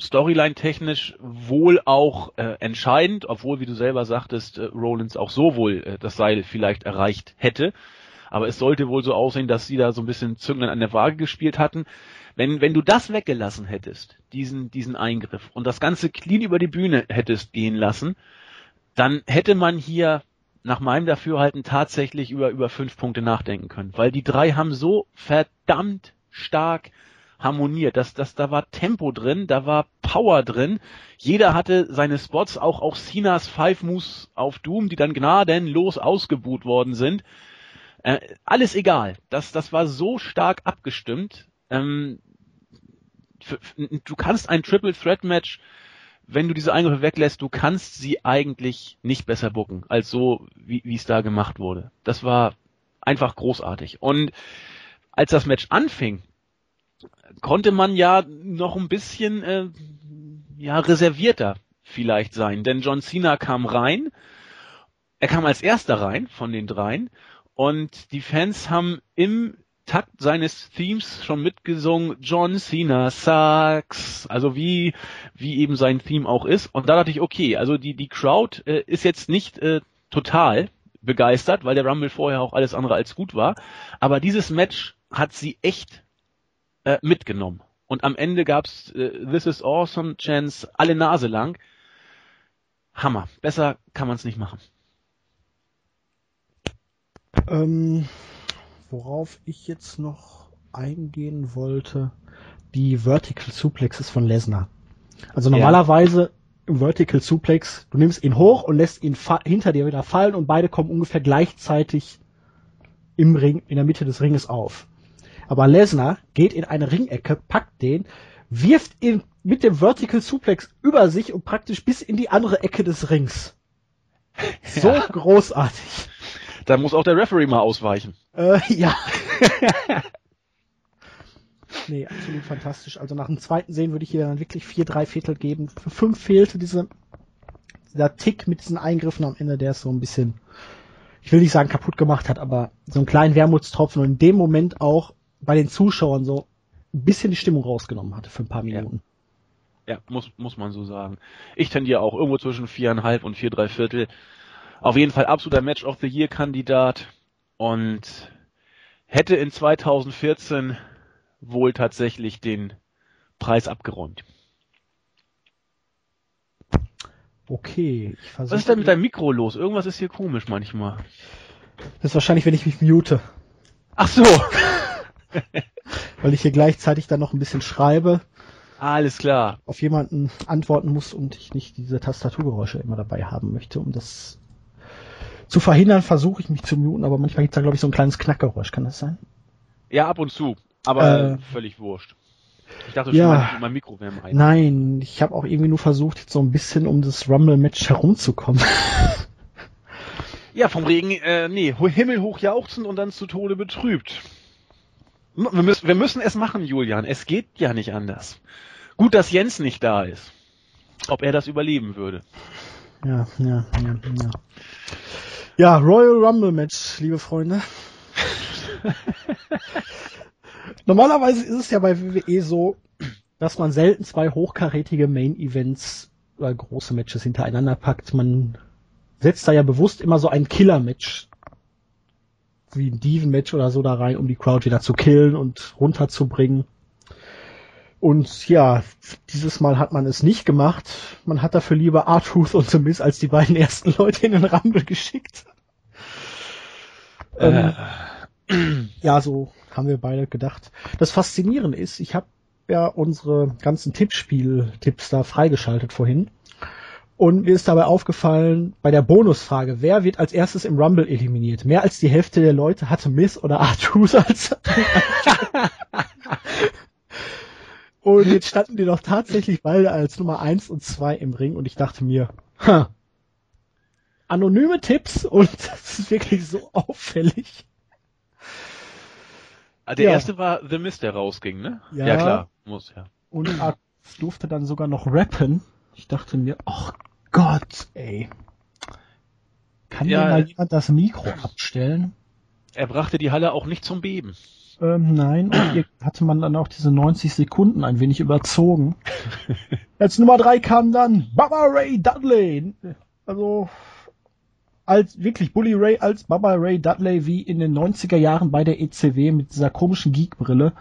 [SPEAKER 2] Storyline-technisch wohl auch äh, entscheidend, obwohl, wie du selber sagtest, äh, Rollins auch so wohl äh, das Seil vielleicht erreicht hätte. Aber es sollte wohl so aussehen, dass sie da so ein bisschen Zünglein an der Waage gespielt hatten. Wenn, wenn du das weggelassen hättest, diesen, diesen Eingriff, und das Ganze clean über die Bühne hättest gehen lassen, dann hätte man hier nach meinem Dafürhalten tatsächlich über, über fünf Punkte nachdenken können. Weil die drei haben so verdammt stark harmoniert. Das, das, da war Tempo drin, da war Power drin. Jeder hatte seine Spots, auch, auch Sinas Five Moves auf Doom, die dann gnadenlos ausgebuht worden sind. Äh, alles egal. Das, das war so stark abgestimmt. Ähm, für, du kannst ein Triple Threat Match, wenn du diese Eingriffe weglässt, du kannst sie eigentlich nicht besser bucken, als so, wie es da gemacht wurde. Das war einfach großartig. Und als das Match anfing, konnte man ja noch ein bisschen äh, ja reservierter vielleicht sein, denn John Cena kam rein, er kam als erster rein von den dreien und die Fans haben im Takt seines Themes schon mitgesungen, John Cena sucks, also wie, wie eben sein Theme auch ist. Und da dachte ich, okay, also die, die Crowd äh, ist jetzt nicht äh, total begeistert, weil der Rumble vorher auch alles andere als gut war. Aber dieses Match hat sie echt äh, mitgenommen. Und am Ende gab's äh, This is Awesome Chance alle Nase lang. Hammer. Besser kann man es nicht machen.
[SPEAKER 1] Ähm, worauf ich jetzt noch eingehen wollte, die Vertical Suplexes von Lesnar. Also normalerweise im Vertical Suplex, du nimmst ihn hoch und lässt ihn hinter dir wieder fallen und beide kommen ungefähr gleichzeitig im Ring, in der Mitte des Ringes auf. Aber Lesnar geht in eine Ringecke, packt den, wirft ihn mit dem Vertical Suplex über sich und praktisch bis in die andere Ecke des Rings. [laughs] So ja. großartig.
[SPEAKER 2] Da muss auch der Referee mal ausweichen.
[SPEAKER 1] Äh, ja. [laughs] nee, absolut fantastisch. Also nach dem zweiten Sehen würde ich hier dann wirklich vier, drei Viertel geben. Für fünf fehlte diese, dieser Tick mit diesen Eingriffen am Ende, der ist so ein bisschen, ich will nicht sagen kaputt gemacht hat, aber so einen kleinen Wermutstropfen und in dem Moment auch bei den Zuschauern so ein bisschen die Stimmung rausgenommen hatte für ein paar Minuten.
[SPEAKER 2] Ja. ja, muss, muss man so sagen. Ich tendiere auch irgendwo zwischen viereinhalb und vier, drei Viertel. Auf jeden Fall absoluter Match of the Year Kandidat und hätte in 2014 wohl tatsächlich den Preis abgeräumt.
[SPEAKER 1] Okay,
[SPEAKER 2] ich versuche. Was ist denn mit deinem Mikro los? Irgendwas ist hier komisch manchmal.
[SPEAKER 1] Das ist wahrscheinlich, wenn ich mich mute.
[SPEAKER 2] Ach so. [laughs]
[SPEAKER 1] Weil ich hier gleichzeitig dann noch ein bisschen schreibe.
[SPEAKER 2] Alles klar.
[SPEAKER 1] Auf jemanden antworten muss und ich nicht diese Tastaturgeräusche immer dabei haben möchte, um das zu verhindern, versuche ich mich zu muten, aber manchmal gibt es da, glaube ich, so ein kleines Knackgeräusch. Kann das sein?
[SPEAKER 2] Ja, ab und zu. Aber äh, völlig wurscht. Ich dachte
[SPEAKER 1] Ja.
[SPEAKER 2] schon, mein Mikro wäre Eimer.
[SPEAKER 1] Nein, ich habe auch irgendwie nur versucht, jetzt so ein bisschen um das Rumble-Match herumzukommen.
[SPEAKER 2] Ja, vom Regen, äh, nee, himmelhoch jauchzend und dann zu Tode betrübt. Wir müssen, wir müssen es machen, Julian. Es geht ja nicht anders. Gut, dass Jens nicht da ist. Ob er das überleben würde.
[SPEAKER 1] Ja, ja, ja, ja. Ja, Royal Rumble Match, liebe Freunde. [laughs] Normalerweise ist es ja bei WWE so, dass man selten zwei hochkarätige Main Events oder große Matches hintereinander packt. Man setzt da ja bewusst immer so ein Killer-Match wie ein Diven-Match oder so da rein, um die Crowd wieder zu killen und runterzubringen. Und ja, dieses Mal hat man es nicht gemacht. Man hat dafür lieber R-Truth und The Miz als die beiden ersten Leute in den Rumble geschickt. Ähm, ja, so haben wir beide gedacht. Das Faszinierende ist, ich habe ja unsere ganzen Tippspiel-Tipps da freigeschaltet vorhin. Und mir ist dabei aufgefallen, bei der Bonusfrage, wer wird als erstes im Rumble eliminiert? Mehr als die Hälfte der Leute hatte Miss oder R-Truth als [laughs] Und jetzt standen die doch tatsächlich beide als Nummer eins und zwei im Ring und ich dachte mir, ha, anonyme Tipps und [laughs] das ist wirklich so auffällig.
[SPEAKER 2] Ah, Der
[SPEAKER 1] Ja.
[SPEAKER 2] erste war The Mist, der rausging, ne?
[SPEAKER 1] Ja.
[SPEAKER 2] ja klar, muss ja.
[SPEAKER 1] Und er durfte dann sogar noch rappen. Ich dachte mir, ach Gott, ey. Kann
[SPEAKER 2] Ja.
[SPEAKER 1] mir mal jemand das Mikro abstellen?
[SPEAKER 2] Er brachte die Halle auch nicht zum Beben.
[SPEAKER 1] Ähm, nein, und hier hatte man dann auch diese 90 Sekunden ein wenig überzogen. [laughs] Als Nummer drei kam dann Baba Ray Dudley. Also als wirklich Bully Ray als Baba Ray Dudley wie in den 90er Jahren bei der ECW mit dieser komischen Geekbrille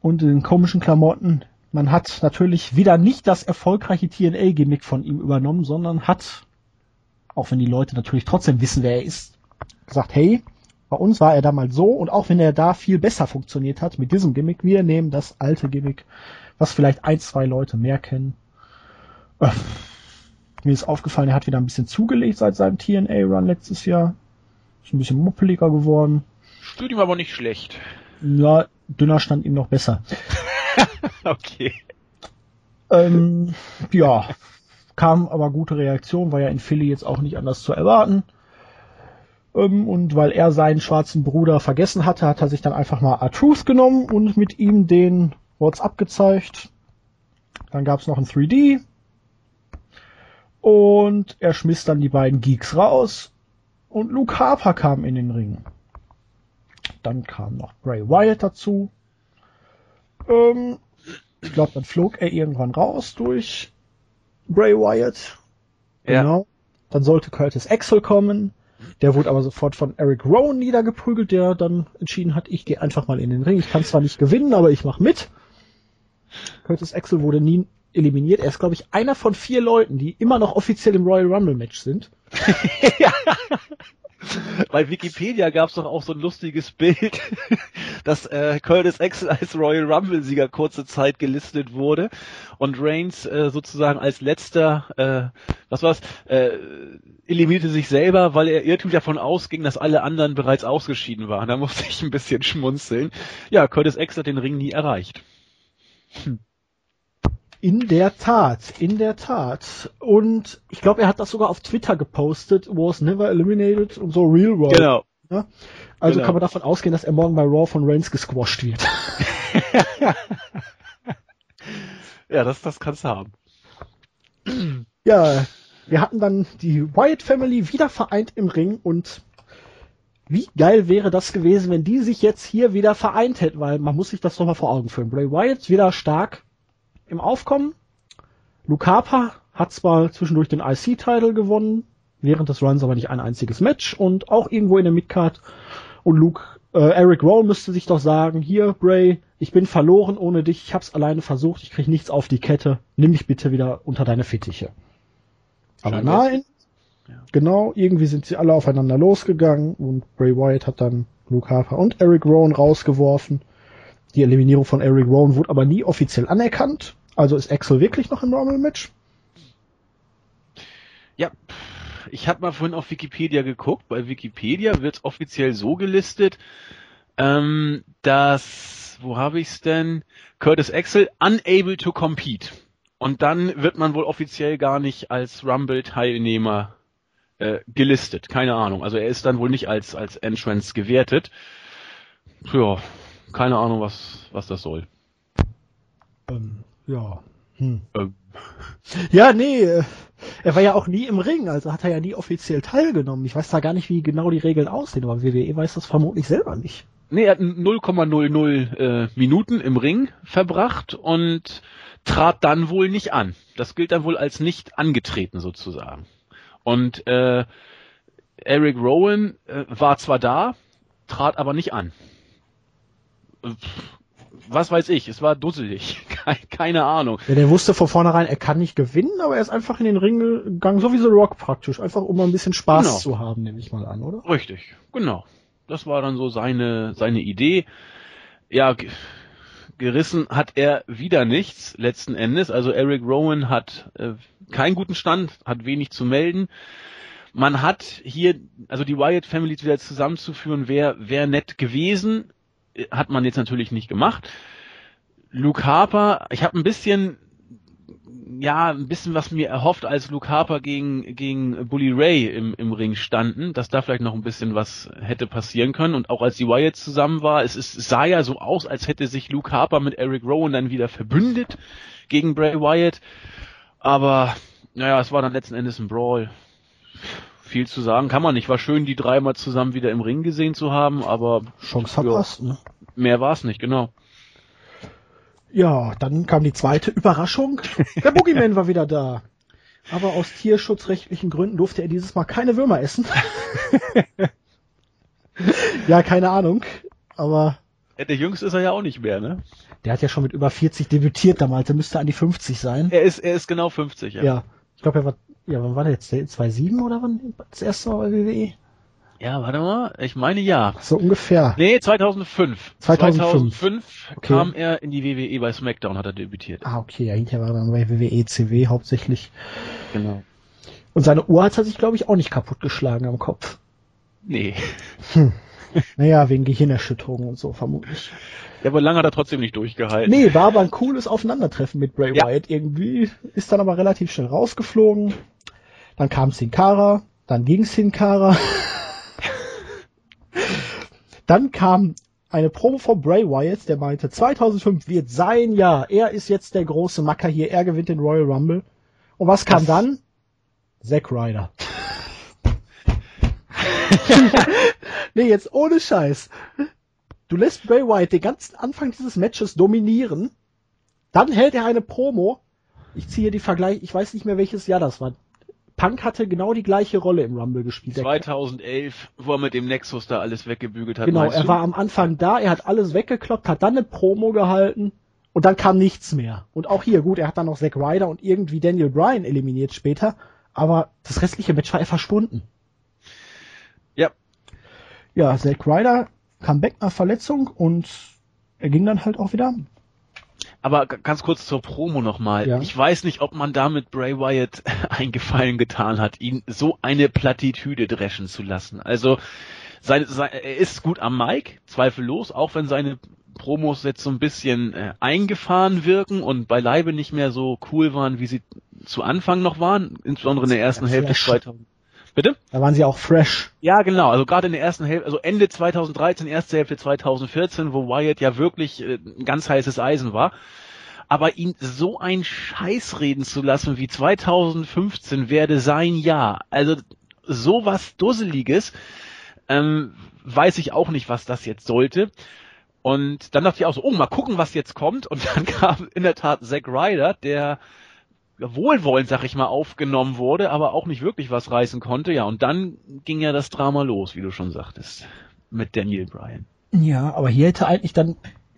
[SPEAKER 1] und den komischen Klamotten. Man hat natürlich wieder nicht das erfolgreiche TNA-Gimmick von ihm übernommen, sondern hat, auch wenn die Leute natürlich trotzdem wissen, wer er ist, gesagt, hey, bei uns war er damals so und auch wenn er da viel besser funktioniert hat mit diesem Gimmick, wir nehmen das alte Gimmick, was vielleicht ein, zwei Leute mehr kennen. Äh, mir ist aufgefallen, er hat wieder ein bisschen zugelegt seit seinem TNA-Run letztes Jahr. Ist ein bisschen muppeliger geworden.
[SPEAKER 2] Stört ihm aber nicht schlecht.
[SPEAKER 1] Ja, dünner stand ihm noch besser. [laughs]
[SPEAKER 2] Okay.
[SPEAKER 1] Ähm, ja, kam aber gute Reaktion, war ja in Philly jetzt auch nicht anders zu erwarten. Ähm, und weil er seinen schwarzen Bruder vergessen hatte, hat er sich dann einfach mal R-Truth genommen und mit ihm den WhatsApp gezeigt. Dann gab's noch ein 3D. Und er schmiss dann die beiden Geeks raus. Und Luke Harper kam in den Ring. Dann kam noch Bray Wyatt dazu. Ähm, ich glaube, dann flog er irgendwann raus durch Bray Wyatt.
[SPEAKER 2] Ja.
[SPEAKER 1] Genau. Dann sollte Curtis Axel kommen. Der wurde aber sofort von Eric Rowan niedergeprügelt, der dann entschieden hat, ich gehe einfach mal in den Ring. Ich kann zwar nicht gewinnen, aber ich mache mit. Curtis Axel wurde nie eliminiert. Er ist, glaube ich, einer von vier Leuten, die immer noch offiziell im Royal Rumble Match sind. [laughs] [laughs] [laughs]
[SPEAKER 2] Bei Wikipedia gab es doch auch so ein lustiges Bild, [laughs] dass äh, Curtis Axel als Royal Rumble-Sieger kurze Zeit gelistet wurde und Reigns äh, sozusagen als letzter, äh, was war's, äh, eliminierte sich selber, weil er irrtümlich davon ausging, dass alle anderen bereits ausgeschieden waren. Da musste ich ein bisschen schmunzeln. Ja, Curtis Axel hat den Ring nie erreicht.
[SPEAKER 1] In der Tat, in der Tat. Und ich glaube, er hat das sogar auf Twitter gepostet, was never eliminated und so real world.
[SPEAKER 2] Genau.
[SPEAKER 1] Ne? Also
[SPEAKER 2] Genau.
[SPEAKER 1] kann man davon ausgehen, dass er morgen bei Raw von Reigns gesquasht wird. [laughs]
[SPEAKER 2] Ja, das, das kannst du haben.
[SPEAKER 1] ja, wir hatten dann die Wyatt Family wieder vereint im Ring und wie geil wäre das gewesen, wenn die sich jetzt hier wieder vereint hätten, weil man muss sich das doch mal vor Augen führen. Bray Wyatt wieder stark im Aufkommen. Luke Harper hat zwar zwischendurch den IC-Title gewonnen, während des Runs aber nicht ein einziges Match und auch irgendwo in der Midcard. Und Luke, äh, Eric Rowan müsste sich doch sagen, hier Bray, ich bin verloren ohne dich, ich hab's alleine versucht, ich krieg nichts auf die Kette, nimm mich bitte wieder unter deine Fittiche. Aber
[SPEAKER 2] Schön
[SPEAKER 1] nein,
[SPEAKER 2] Ja.
[SPEAKER 1] genau, irgendwie sind sie alle aufeinander losgegangen und Bray Wyatt hat dann Luke Harper und Eric Rowan rausgeworfen. Die Eliminierung von Eric Rowan wurde aber nie offiziell anerkannt. Also ist Axel wirklich noch im Normal Match?
[SPEAKER 2] Ja, ich habe mal vorhin auf Wikipedia geguckt. Bei Wikipedia wird offiziell so gelistet, ähm, dass wo habe ich's denn? Curtis Axel, unable to compete. Und dann wird man wohl offiziell gar nicht als Rumble-Teilnehmer äh, gelistet. Keine Ahnung. Also er ist dann wohl nicht als, als Entrance gewertet. Ja, keine Ahnung, was, was das soll.
[SPEAKER 1] Ähm, ja. Hm.
[SPEAKER 2] Ähm. [laughs]
[SPEAKER 1] Ja, nee, äh, er war ja auch nie im Ring, also hat er ja nie offiziell teilgenommen. Ich weiß da gar nicht, wie genau die Regeln aussehen, aber WWE weiß das vermutlich selber nicht.
[SPEAKER 2] Nee, er hat 0,00 äh, Minuten im Ring verbracht und trat dann wohl nicht an. Das gilt dann wohl als nicht angetreten sozusagen. Und äh, Eric Rowan äh, war zwar da, trat aber nicht an. Was weiß ich, es war dusselig. [laughs] Keine Ahnung.
[SPEAKER 1] Ja, der wusste von vornherein, er kann nicht gewinnen, aber er ist einfach in den Ring gegangen, so wie so Rock praktisch. Einfach um mal ein bisschen Spaß
[SPEAKER 2] Genau.
[SPEAKER 1] zu haben, nehme ich mal an, oder?
[SPEAKER 2] Richtig, genau. Das war dann so seine, seine Idee. Ja, ge- gerissen hat er wieder nichts letzten Endes. Also Eric Rowan hat äh, keinen guten Stand, hat wenig zu melden. Man hat hier, also die Wyatt Family wieder zusammenzuführen, wäre wär nett gewesen. Hat man jetzt natürlich nicht gemacht. Luke Harper, ich habe ein bisschen ja, ein bisschen was mir erhofft, als Luke Harper gegen, gegen Bully Ray im, im Ring standen, dass da vielleicht noch ein bisschen was hätte passieren können. Und auch als die Wyatt zusammen war, es, ist, es sah ja so aus, als hätte sich Luke Harper mit Eric Rowan dann wieder verbündet gegen Bray Wyatt. Aber, naja, es war dann letzten Endes ein Brawl. Viel zu sagen kann man nicht. War schön, die dreimal zusammen wieder im Ring gesehen zu haben, aber
[SPEAKER 1] Chance
[SPEAKER 2] Ja.
[SPEAKER 1] verpasst, ne?
[SPEAKER 2] mehr war es nicht, genau.
[SPEAKER 1] Ja, dann kam die zweite Überraschung. Der Boogeyman war wieder da. Aber aus tierschutzrechtlichen Gründen durfte er dieses Mal keine Würmer essen. [laughs] ja, keine Ahnung. Aber
[SPEAKER 2] Ja, Der Jüngste ist er ja auch nicht mehr, ne?
[SPEAKER 1] der hat ja schon mit über 40 debütiert damals. Der müsste an die 50 sein.
[SPEAKER 2] Er ist, er ist genau 50,
[SPEAKER 1] Ja. Ich glaube, er war, ja, wann war der jetzt? 2,7 oder wann das erste Mal bei WWE?
[SPEAKER 2] Ja, warte mal, ich meine ja.
[SPEAKER 1] So ungefähr.
[SPEAKER 2] Nee, 2005.
[SPEAKER 1] 2005.
[SPEAKER 2] 2005
[SPEAKER 1] Okay.
[SPEAKER 2] kam er in die WWE bei SmackDown, hat er debütiert.
[SPEAKER 1] Ah, okay, ja, hinterher war er dann bei WWE, CW hauptsächlich.
[SPEAKER 2] Genau.
[SPEAKER 1] Und seine Uhr hat er sich, glaube ich, auch nicht kaputtgeschlagen am Kopf.
[SPEAKER 2] Nee.
[SPEAKER 1] Naja, wegen Gehirnerschütterung und so, vermutlich.
[SPEAKER 2] Ja, aber lange hat er trotzdem nicht durchgehalten.
[SPEAKER 1] Nee, war aber ein cooles Aufeinandertreffen mit Bray
[SPEAKER 2] Ja.
[SPEAKER 1] Wyatt irgendwie. Ist dann aber relativ schnell rausgeflogen. Dann kam Sin Cara, dann ging Sin Cara. dann kam eine Promo von Bray Wyatt, der meinte, 2005 wird sein Jahr. Er ist jetzt der große Macker hier. Er gewinnt den Royal Rumble. Und was kam
[SPEAKER 2] Das-
[SPEAKER 1] dann? Zack Ryder. [laughs] nee, jetzt ohne Scheiß. Du lässt Bray Wyatt den ganzen Anfang dieses Matches dominieren. Dann hält er eine Promo. Ich ziehe die Vergleich, ich weiß nicht mehr welches Jahr das war. Punk hatte genau die gleiche Rolle im Rumble gespielt. Der-
[SPEAKER 2] 2011, wo er mit dem Nexus da alles weggebügelt hat.
[SPEAKER 1] Genau, er
[SPEAKER 2] du?
[SPEAKER 1] war am Anfang da, er hat alles weggekloppt, hat dann eine Promo gehalten und dann kam nichts mehr. Und auch hier, gut, er hat dann noch Zack Ryder und irgendwie Daniel Bryan eliminiert später, aber das restliche Match war er verschwunden.
[SPEAKER 2] Ja,
[SPEAKER 1] Ja, Zack Ryder kam back nach Verletzung und er ging dann halt auch wieder.
[SPEAKER 2] Aber ganz kurz zur Promo nochmal.
[SPEAKER 1] Ja.
[SPEAKER 2] Ich weiß nicht, ob man damit Bray Wyatt [laughs] einen Gefallen getan hat, ihn so eine Plattitüde dreschen zu lassen. Also, seine, sein, er ist gut am Mic, zweifellos, auch wenn seine Promos jetzt so ein bisschen äh, eingefahren wirken und beileibe nicht mehr so cool waren, wie sie zu Anfang noch waren, insbesondere in der ersten Hälfte
[SPEAKER 1] Flash.
[SPEAKER 2] 2000. Bitte?
[SPEAKER 1] Da waren sie auch fresh.
[SPEAKER 2] Ja, genau. Also gerade in der ersten Hälfte, also Ende 2013, erste Hälfte 2014, wo Wyatt ja wirklich äh, ein ganz heißes Eisen war. Aber ihn so ein Scheiß reden zu lassen wie 2015 werde sein Jahr. Also sowas Dusseliges, ähm, weiß ich auch nicht, was das jetzt sollte. Und dann dachte ich auch so, oh, mal gucken, was jetzt kommt. Und [laughs] dann kam in der Tat Zack Ryder, der wohlwollend, sag ich mal, aufgenommen wurde, aber auch nicht wirklich was reißen konnte. Ja, und dann ging ja das Drama los, wie du schon sagtest, mit Daniel Bryan.
[SPEAKER 1] Ja, aber hier hätte eigentlich dann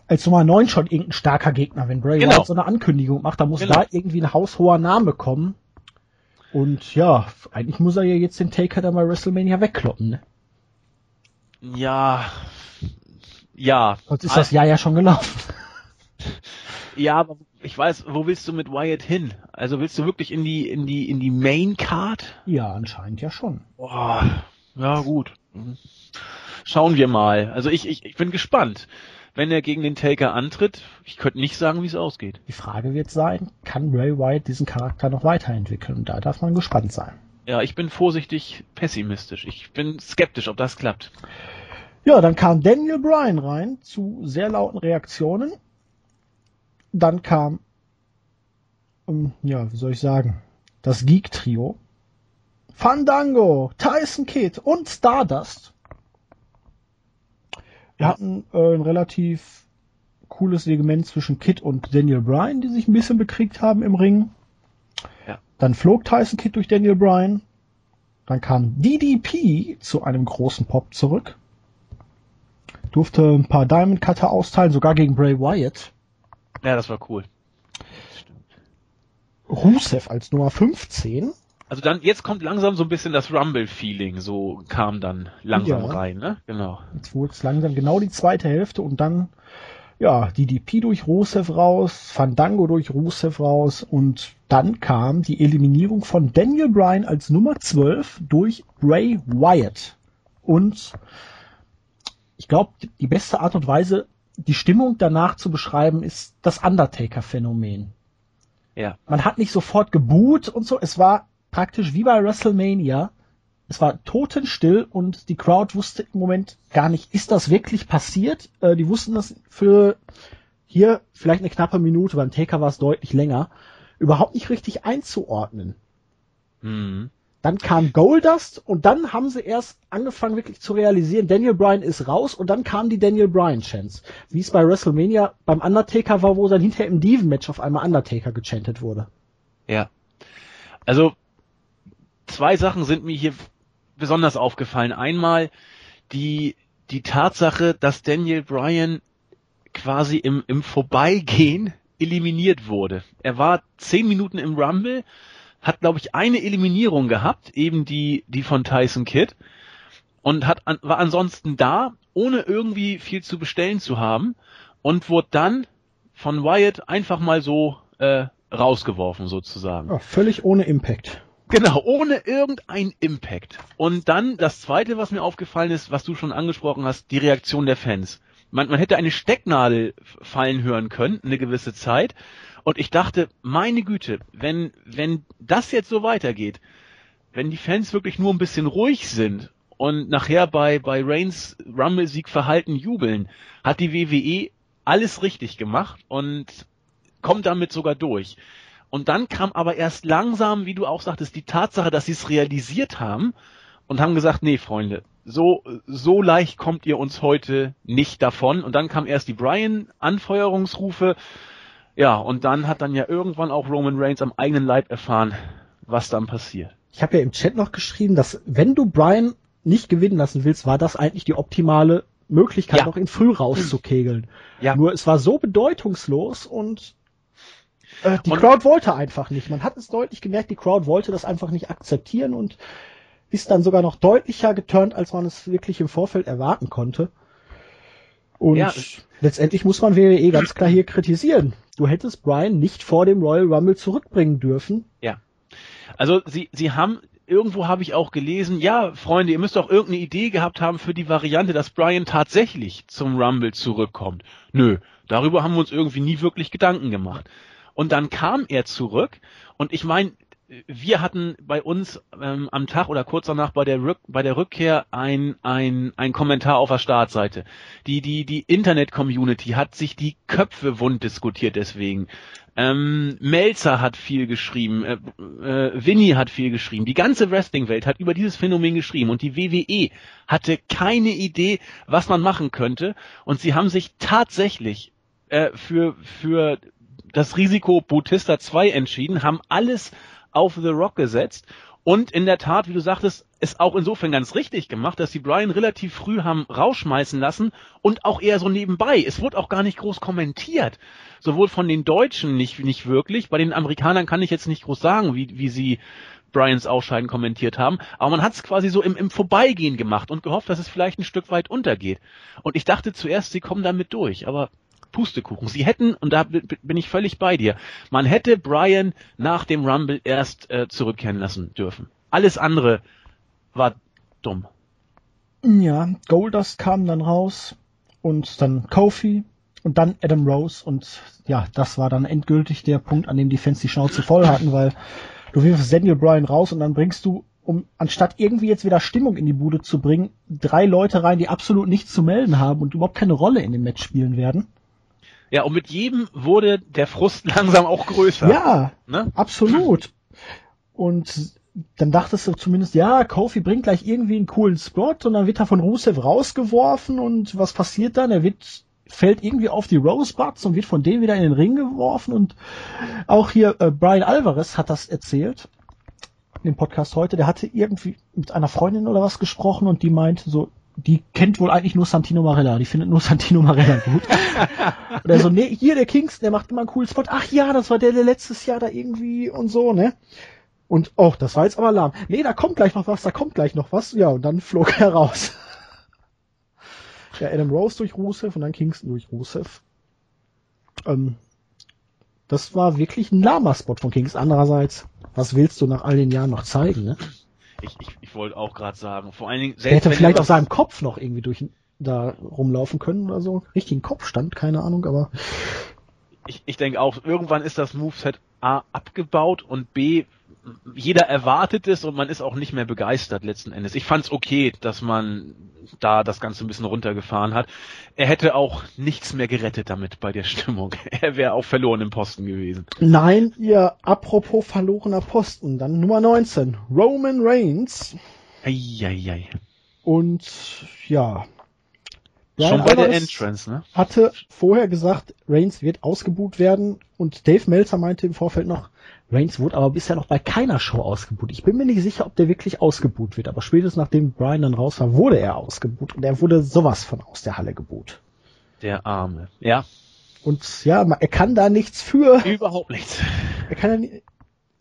[SPEAKER 1] als Nummer 9 schon irgendein starker Gegner, wenn Bray
[SPEAKER 2] Genau.
[SPEAKER 1] Wyatt so eine Ankündigung macht, da muss
[SPEAKER 2] Genau.
[SPEAKER 1] da irgendwie ein haushoher Name kommen. Und ja, eigentlich muss er ja jetzt den Taker da bei WrestleMania wegkloppen, ne?
[SPEAKER 2] Ja, ja.
[SPEAKER 1] Sonst ist das Jahr ja schon gelaufen.
[SPEAKER 2] Ja, aber ich weiß, wo willst du mit Wyatt hin? Also willst du wirklich in die, in die, in die Main Card?
[SPEAKER 1] Ja, anscheinend ja schon.
[SPEAKER 2] Boah, ja gut. Schauen wir mal. Also ich, ich, ich bin gespannt. wenn er gegen den Taker antritt. Ich könnte nicht sagen, wie es ausgeht.
[SPEAKER 1] Die Frage wird sein, kann Bray Wyatt diesen Charakter noch weiterentwickeln? Und da darf man gespannt sein.
[SPEAKER 2] Ja, ich bin vorsichtig pessimistisch. Ich bin skeptisch, ob das klappt.
[SPEAKER 1] Ja, dann kam Daniel Bryan rein zu sehr lauten Reaktionen. Dann kam, um, ja, wie soll ich sagen, das Geek-Trio. Fandango, Tyson Kidd und Stardust. Wir hatten äh, ein relativ cooles Segment zwischen Kidd und Daniel Bryan, die sich ein bisschen bekriegt haben im Ring.
[SPEAKER 2] Ja.
[SPEAKER 1] Dann flog Tyson Kidd durch Daniel Bryan. Dann kam DDP zu einem großen Pop zurück. Durfte ein paar Diamond Cutter austeilen, sogar gegen Bray Wyatt.
[SPEAKER 2] Ja, das war cool.
[SPEAKER 1] Rusev als Nummer 15.
[SPEAKER 2] Also dann, jetzt kommt langsam so ein bisschen das Rumble-Feeling, so kam dann langsam
[SPEAKER 1] Ja.
[SPEAKER 2] rein, ne? Genau.
[SPEAKER 1] Jetzt wurde es langsam genau die zweite Hälfte und dann, ja, DDP durch Rusev raus, Fandango durch Rusev raus und dann kam die Eliminierung von Daniel Bryan als Nummer 12 durch Bray Wyatt. Und ich glaube, die beste Art und Weise, die Stimmung danach zu beschreiben, ist das Undertaker-Phänomen.
[SPEAKER 2] Ja.
[SPEAKER 1] Man hat nicht sofort geboot und so. Es war praktisch wie bei WrestleMania. Es war totenstill und die Crowd wusste im Moment gar nicht, ist das wirklich passiert? Äh, die wussten das für hier vielleicht eine knappe Minute, beim Taker war es deutlich länger, überhaupt nicht richtig einzuordnen.
[SPEAKER 2] Mhm.
[SPEAKER 1] Dann kam Goldust und dann haben sie erst angefangen wirklich zu realisieren, Daniel Bryan ist raus und dann kam die Daniel Bryan Chance. Wie es bei WrestleMania beim Undertaker war, wo dann hinterher im Diven-Match auf einmal Undertaker gechantet wurde.
[SPEAKER 2] Ja. Also, zwei Sachen sind mir hier besonders aufgefallen. Einmal die, die Tatsache, dass Daniel Bryan quasi im, im Vorbeigehen eliminiert wurde. Er war zehn Minuten im Rumble, hat, glaube ich, eine Eliminierung gehabt, eben die, die von Tyson Kidd, und hat, an, war ansonsten da, ohne irgendwie viel zu bestellen zu haben, und wurde dann von Wyatt einfach mal so äh, rausgeworfen, sozusagen.
[SPEAKER 1] Ja, völlig ohne Impact.
[SPEAKER 2] Genau, ohne irgendein Impact. Und dann das zweite, was mir aufgefallen ist, was du schon angesprochen hast, die Reaktion der Fans. Man, man hätte eine Stecknadel fallen hören können, eine gewisse Zeit. Und ich dachte, meine Güte, wenn, wenn das jetzt so weitergeht, wenn die Fans wirklich nur ein bisschen ruhig sind und nachher bei, bei Reigns Rumble-Sieg verhalten jubeln, hat die WWE alles richtig gemacht und kommt damit sogar durch. Und dann kam aber erst langsam, wie du auch sagtest, die Tatsache, dass sie es realisiert haben und haben gesagt, nee, Freunde, so, so leicht kommt ihr uns heute nicht davon. Und dann kam erst die Brian-Anfeuerungsrufe. Ja, und dann hat dann ja irgendwann auch Roman Reigns am eigenen Leib erfahren, was dann passiert.
[SPEAKER 1] Ich habe ja im Chat noch geschrieben, dass wenn du Brian nicht gewinnen lassen willst, war das eigentlich die optimale Möglichkeit,
[SPEAKER 2] Ja.
[SPEAKER 1] noch in früh rauszukegeln.
[SPEAKER 2] Ja.
[SPEAKER 1] Nur es war so bedeutungslos und äh, die
[SPEAKER 2] Und-
[SPEAKER 1] Crowd wollte einfach nicht. Man hat es deutlich gemerkt, die Crowd wollte das einfach nicht akzeptieren und ist dann sogar noch deutlicher geturnt, als man es wirklich im Vorfeld erwarten konnte. Und
[SPEAKER 2] Ja.
[SPEAKER 1] letztendlich muss man WWE ganz klar hier kritisieren. Du hättest Brian nicht vor dem Royal Rumble zurückbringen dürfen.
[SPEAKER 2] Ja. Also sie, sie haben, irgendwo habe ich auch gelesen, ja, Freunde, ihr müsst doch irgendeine Idee gehabt haben für die Variante, dass Brian tatsächlich zum Rumble zurückkommt. Nö, darüber haben wir uns irgendwie nie wirklich Gedanken gemacht. Und dann kam er zurück und ich meine, wir hatten bei uns ähm, am Tag oder kurz danach bei der, Rück, bei der Rückkehr ein, ein, ein Kommentar auf der Startseite. Die, die, die Internet-Community hat sich die Köpfe wund diskutiert deswegen. Ähm, Melzer hat viel geschrieben, äh, äh, Winnie hat viel geschrieben, die ganze Wrestling-Welt hat über dieses Phänomen geschrieben und die WWE hatte keine Idee, was man machen könnte und sie haben sich tatsächlich äh, für, für das Risiko Bautista 2 entschieden, haben alles auf The Rock gesetzt und in der Tat, wie du sagtest, ist auch insofern ganz richtig gemacht, dass sie Brian relativ früh haben rausschmeißen lassen und auch eher so nebenbei. Es wurde auch gar nicht groß kommentiert. Sowohl von den Deutschen nicht, nicht wirklich. Bei den Amerikanern kann ich jetzt nicht groß sagen, wie, wie sie Brians Ausscheiden kommentiert haben. Aber man hat es quasi so im, im Vorbeigehen gemacht und gehofft, dass es vielleicht ein Stück weit untergeht. Und ich dachte zuerst, sie kommen damit durch. Aber Pustekuchen. Sie hätten, und da bin ich völlig bei dir, man hätte Brian nach dem Rumble erst äh, zurückkehren lassen dürfen. Alles andere war dumm.
[SPEAKER 1] Ja, Goldust kam dann raus und dann Kofi und dann Adam Rose und ja, das war dann endgültig der Punkt, an dem die Fans die Schnauze voll hatten, weil du wirfst Daniel Bryan raus und dann bringst du, um anstatt irgendwie jetzt wieder Stimmung in die Bude zu bringen, drei Leute rein, die absolut nichts zu melden haben und überhaupt keine Rolle in dem Match spielen werden.
[SPEAKER 2] Ja, und mit jedem wurde der Frust [laughs] langsam auch größer.
[SPEAKER 1] Ja, ne? absolut. Und dann dachtest du zumindest, ja, Kofi bringt gleich irgendwie einen coolen Spot und dann wird er von Rusev rausgeworfen und was passiert dann? Er wird fällt irgendwie auf die Rosebuds und wird von denen wieder in den Ring geworfen und auch hier äh, Brian Alvarez hat das erzählt in dem Podcast heute, der hatte irgendwie mit einer Freundin oder was gesprochen und die meinte so, die kennt wohl eigentlich nur Santino Marella, die findet nur [laughs] Santino Marella gut. und er so, nee, hier der Kingston, der macht immer einen coolen Spot. Ach ja, das war der, der letztes Jahr da irgendwie und so, ne? Und, oh, das war jetzt aber lahm. Nee, da kommt gleich noch was, da kommt gleich noch was. Ja, und dann flog er raus. ja, Adam Rose durch Rusev und dann Kingston durch Rusev. Ähm, das war wirklich ein lahmer Spot von Kings. Andererseits, was willst du nach all den Jahren noch zeigen, ne?
[SPEAKER 2] Ich, ich, ich wollte auch gerade sagen, vor allen Dingen
[SPEAKER 1] selbst Der hätte vielleicht auf seinem Kopf noch irgendwie durch da rumlaufen können oder so. Richtigen Kopfstand, keine Ahnung, aber
[SPEAKER 2] ich, ich denke auch, irgendwann ist das Moveset A abgebaut und B jeder erwartet es und man ist auch nicht mehr begeistert letzten Endes. Ich fand es okay, dass man da das Ganze ein bisschen runtergefahren hat. Er hätte auch nichts mehr gerettet damit bei der Stimmung. [laughs] Er wäre auch verloren im Posten gewesen.
[SPEAKER 1] Nein, ihr apropos verlorener Posten, dann Nummer 19, Roman Reigns.
[SPEAKER 2] Eieiei.
[SPEAKER 1] Und ja.
[SPEAKER 2] Schon bei der Entrance, ne?
[SPEAKER 1] Hatte vorher gesagt, Reigns wird ausgebuht werden und Dave Meltzer meinte im Vorfeld noch, Reigns wurde aber bisher noch bei keiner Show ausgebuht. Ich bin mir nicht sicher, ob der wirklich ausgebuht wird, aber spätestens nachdem Brian dann raus war, wurde er ausgebuht und er wurde sowas von aus der Halle gebuht.
[SPEAKER 2] Der Arme, ja.
[SPEAKER 1] Und ja, er kann da nichts für.
[SPEAKER 2] Überhaupt nichts.
[SPEAKER 1] Er kann ja,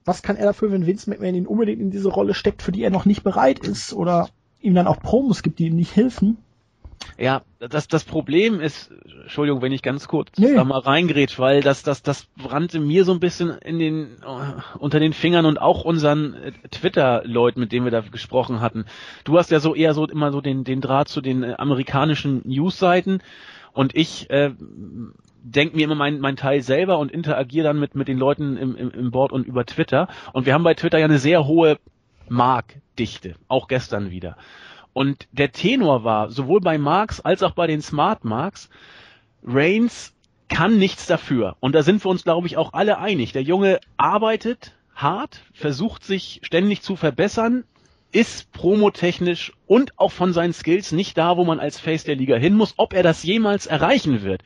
[SPEAKER 1] was kann er dafür, wenn Vince McMahon ihn unbedingt in diese Rolle steckt, für die er noch nicht bereit ist oder ihm dann auch Promos gibt, die ihm nicht helfen?
[SPEAKER 2] Ja, das, das Problem ist, Entschuldigung, wenn ich ganz kurz nee. da mal reingrätsch, weil das, das, das brannte mir so ein bisschen in den, uh, unter den Fingern und auch unseren äh, Twitter-Leuten, mit denen wir da gesprochen hatten. Du hast ja so eher so immer so den, den Draht zu den äh, amerikanischen News-Seiten und ich äh, denke mir immer meinen mein Teil selber und interagiere dann mit, mit den Leuten im, im, im Board und über Twitter. Und wir haben bei Twitter ja eine sehr hohe Markdichte, auch gestern wieder. Und der Tenor war, sowohl bei Marx als auch bei den Smart Marks, Reigns kann nichts dafür. Und da sind wir uns, glaube ich, auch alle einig. Der Junge arbeitet hart, versucht sich ständig zu verbessern, ist promotechnisch und auch von seinen Skills nicht da, wo man als Face der Liga hin muss. Ob er das jemals erreichen wird,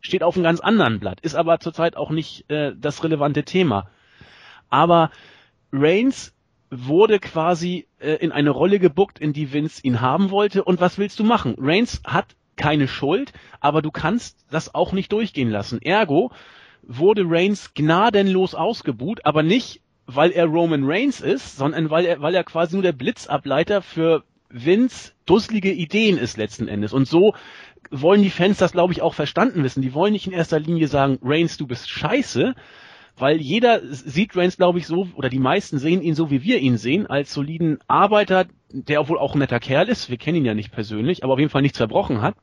[SPEAKER 2] steht auf einem ganz anderen Blatt, ist aber zurzeit auch nicht äh, das relevante Thema. Aber Reigns wurde quasi äh, in eine Rolle gebuckt, in die Vince ihn haben wollte. Und was willst du machen? Reigns hat keine Schuld, aber du kannst das auch nicht durchgehen lassen. Ergo wurde Reigns gnadenlos ausgebuht, aber nicht, weil er Roman Reigns ist, sondern weil er, weil er quasi nur der Blitzableiter für Vince dusselige Ideen ist letzten Endes. Und so wollen die Fans das, glaube ich, auch verstanden wissen. Die wollen nicht in erster Linie sagen, Reigns, du bist scheiße, weil jeder sieht Reigns, glaube ich, so, oder die meisten sehen ihn so, wie wir ihn sehen, als soliden Arbeiter, der obwohl auch ein netter Kerl ist, wir kennen ihn ja nicht persönlich, aber auf jeden Fall nichts verbrochen hat.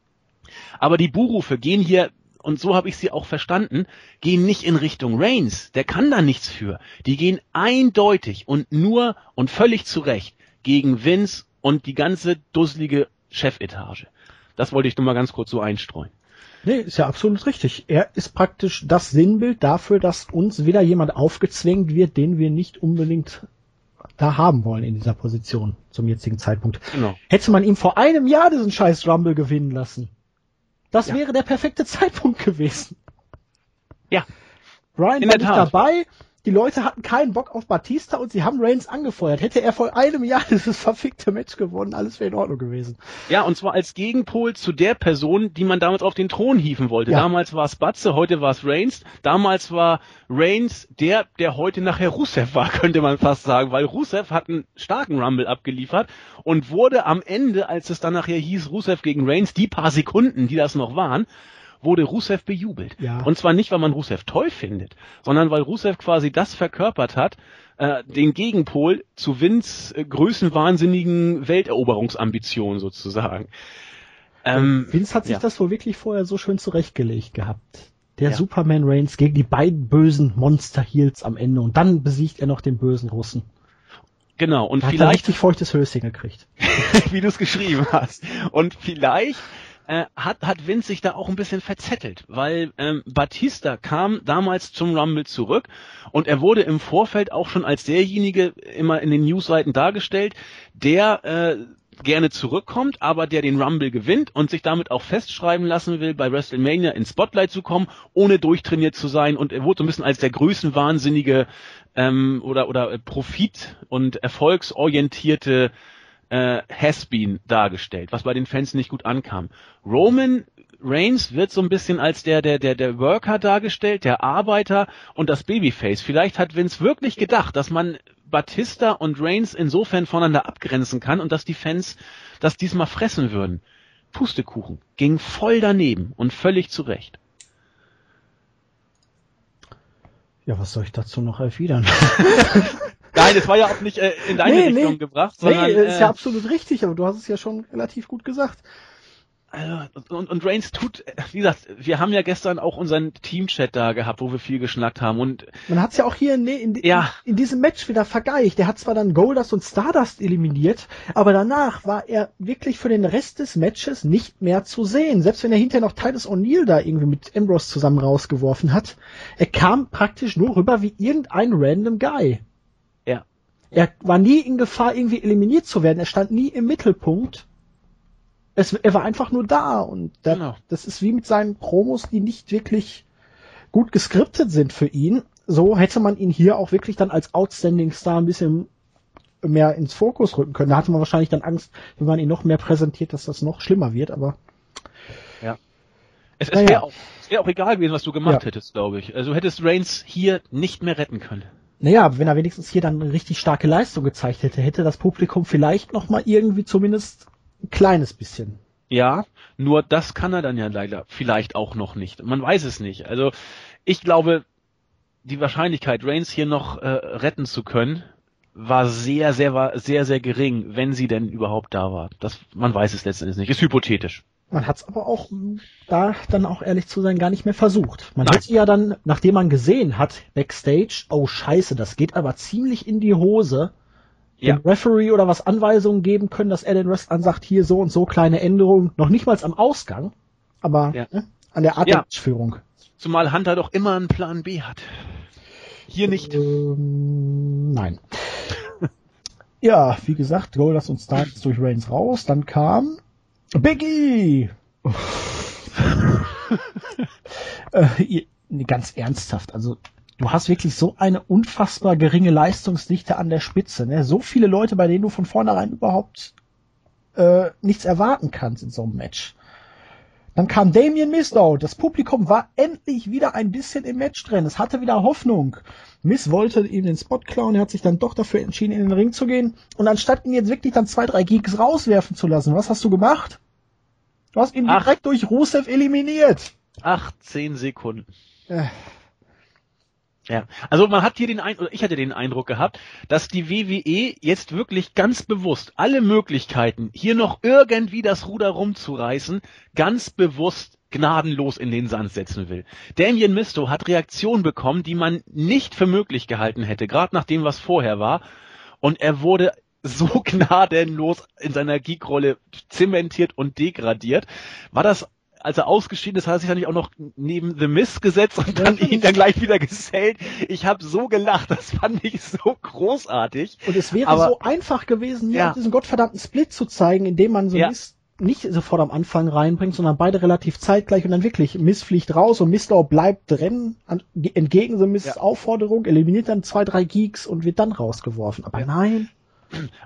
[SPEAKER 2] Aber die Buhrufe gehen hier, und so habe ich sie auch verstanden, gehen nicht in Richtung Reigns, der kann da nichts für. Die gehen eindeutig und nur und völlig zu Recht gegen Vince und die ganze dusselige Chefetage. Das wollte ich nur mal ganz kurz so einstreuen.
[SPEAKER 1] Nee, ist ja absolut richtig. Er ist praktisch das Sinnbild dafür, dass uns wieder jemand aufgezwängt wird, den wir nicht unbedingt da haben wollen in dieser Position zum jetzigen Zeitpunkt. Genau. Hätte man ihm vor einem Jahr diesen scheiß Rumble gewinnen lassen. Das ja. wäre der perfekte [laughs] Zeitpunkt gewesen.
[SPEAKER 2] Ja.
[SPEAKER 1] Brian in war nicht dabei, die Leute hatten keinen Bock auf Batista und sie haben Reigns angefeuert. Hätte er vor einem Jahr [laughs] dieses verfickte Match gewonnen, alles wäre in Ordnung gewesen.
[SPEAKER 2] Ja, und zwar als Gegenpol zu der Person, die man damals auf den Thron hieven wollte. Ja. Damals war es Batze, heute war es Reigns. Damals war Reigns der, der heute nachher Rusev war, [laughs] könnte man fast sagen, weil Rusev hat einen starken Rumble abgeliefert und wurde am Ende, als es dann nachher hieß, Rusev gegen Reigns, die paar Sekunden, die das noch waren, wurde Rusev bejubelt. Ja. Und zwar nicht, weil man Rusev toll findet, sondern weil Rusev quasi das verkörpert hat, äh, den Gegenpol zu Vince äh, größenwahnsinnigen Welteroberungsambitionen sozusagen.
[SPEAKER 1] Ähm, Vince hat sich ja. das wohl wirklich vorher so schön zurechtgelegt gehabt. Der ja. Superman Reigns gegen die beiden bösen Monster Heels am Ende und dann besiegt er noch den bösen Russen.
[SPEAKER 2] Genau,
[SPEAKER 1] und da vielleicht. Hat er richtig feuchtes Höschen gekriegt. [laughs]
[SPEAKER 2] wie du es geschrieben hast. Und vielleicht äh, hat, hat Vince sich da auch ein bisschen verzettelt, weil ähm, Batista kam damals zum Rumble zurück und er wurde im Vorfeld auch schon als derjenige immer in den Newsseiten dargestellt, der äh, gerne zurückkommt, aber der den Rumble gewinnt und sich damit auch festschreiben lassen will, bei WrestleMania ins Spotlight zu kommen, ohne durchtrainiert zu sein. Und er wurde so ein bisschen als der größenwahnsinnige ähm, oder, oder Profit- und erfolgsorientierte äh, Has-Been dargestellt, was bei den Fans nicht gut ankam. Roman Reigns wird so ein bisschen als der, der, der, der Worker dargestellt, der Arbeiter und das Babyface. Vielleicht hat Vince wirklich gedacht, dass man Batista und Reigns insofern voneinander abgrenzen kann und dass die Fans das diesmal fressen würden. Pustekuchen. Ging voll daneben und völlig zurecht.
[SPEAKER 1] Ja, was soll ich dazu noch erwidern? [laughs]
[SPEAKER 2] Nein, das war ja auch nicht äh, in deine nee, Richtung
[SPEAKER 1] nee.
[SPEAKER 2] gebracht,
[SPEAKER 1] sondern. Nee, ist ja äh, absolut richtig, aber du hast es ja schon relativ gut gesagt.
[SPEAKER 2] Also, und, und Reigns tut, wie gesagt, wir haben ja gestern auch unseren Teamchat da gehabt, wo wir viel geschnackt haben und
[SPEAKER 1] man hat es ja auch hier in, in, ja. in, in diesem Match wieder vergeigt. Der hat zwar dann Goldust und Stardust eliminiert, aber danach war er wirklich für den Rest des Matches nicht mehr zu sehen. Selbst wenn er hinterher noch Titus O'Neill da irgendwie mit Ambrose zusammen rausgeworfen hat, er kam praktisch nur rüber wie irgendein random Guy. Er war nie in Gefahr, irgendwie eliminiert zu werden. Er stand nie im Mittelpunkt es, er war einfach nur da und da, genau. das ist wie mit seinen Promos, die nicht wirklich gut geskriptet sind für ihn. So hätte man ihn hier auch wirklich dann als Outstanding Star ein bisschen mehr ins Fokus rücken können. Da hatte man wahrscheinlich dann Angst, wenn man ihn noch mehr präsentiert, dass das noch schlimmer wird, aber.
[SPEAKER 2] Ja. Es, es wäre ja. auch, wär auch egal gewesen, was du gemacht ja. hättest, glaube ich. Also hättest Reigns hier nicht mehr retten können.
[SPEAKER 1] Naja, wenn er wenigstens hier dann eine richtig starke Leistung gezeigt hätte, hätte das Publikum vielleicht noch mal irgendwie zumindest ein kleines bisschen.
[SPEAKER 2] Ja, nur das kann er dann ja leider vielleicht auch noch nicht. Man weiß es nicht. Also ich glaube, die Wahrscheinlichkeit, Reigns hier noch äh, retten zu können, war sehr, sehr, sehr, sehr gering, wenn sie denn überhaupt da war. Das, man weiß es letztendlich nicht. Ist hypothetisch.
[SPEAKER 1] Man hat es aber auch da dann auch ehrlich zu sein gar nicht mehr versucht. Man Nein. hat ja dann, nachdem man gesehen hat backstage, oh Scheiße, das geht aber ziemlich in die Hose, ja. dem Referee oder was Anweisungen geben können, dass er den Rest ansagt, hier so und so kleine Änderungen, noch nicht mal am Ausgang, aber ja. ne, an der Art ja. der.
[SPEAKER 2] Zumal Hunter doch immer einen Plan B hat. Hier nicht.
[SPEAKER 1] Ähm, nein. [laughs] ja, wie gesagt, Goldust und Starks durch Reigns raus, dann kam Biggie! äh, ganz ernsthaft, also du hast wirklich so eine unfassbar geringe Leistungsdichte an der Spitze. Ne? So viele Leute, bei denen du von vornherein überhaupt äh, nichts erwarten kannst in so einem Match. Dann kam Damien Mistow. Das Publikum war endlich wieder ein bisschen im Match drin. Es hatte wieder Hoffnung. Miss wollte ihm den Spot klauen. Er hat sich dann doch dafür entschieden, in den Ring zu gehen. Und anstatt ihn jetzt wirklich dann zwei, drei Geeks rauswerfen zu lassen, was hast du gemacht? Du hast ihn Ach. direkt durch Rusev eliminiert.
[SPEAKER 2] 18 Sekunden. Äh. Ja, also man hat hier den Eindruck, oder ich hatte den Eindruck gehabt, dass die WWE jetzt wirklich ganz bewusst alle Möglichkeiten, hier noch irgendwie das Ruder rumzureißen, ganz bewusst gnadenlos in den Sand setzen will. Damien Misto hat Reaktionen bekommen, die man nicht für möglich gehalten hätte, gerade nach dem, was vorher war. Und er wurde so [laughs] gnadenlos in seiner Geek-Rolle zementiert und degradiert. War das als er ausgeschieden ist, hat er sich dann auch noch neben The Miss gesetzt und dann ihn dann gleich wieder gesellt. Ich habe so gelacht, das fand ich so großartig.
[SPEAKER 1] Und es wäre Aber, so einfach gewesen, ja. diesen gottverdammten Split zu zeigen, indem man so ja. Miss nicht sofort am Anfang reinbringt, sondern beide relativ zeitgleich und dann wirklich Miss fliegt raus und Mistau bleibt drin, an, entgegen The Miss ja. Aufforderung, eliminiert dann zwei, drei Geeks und wird dann rausgeworfen. Aber nein.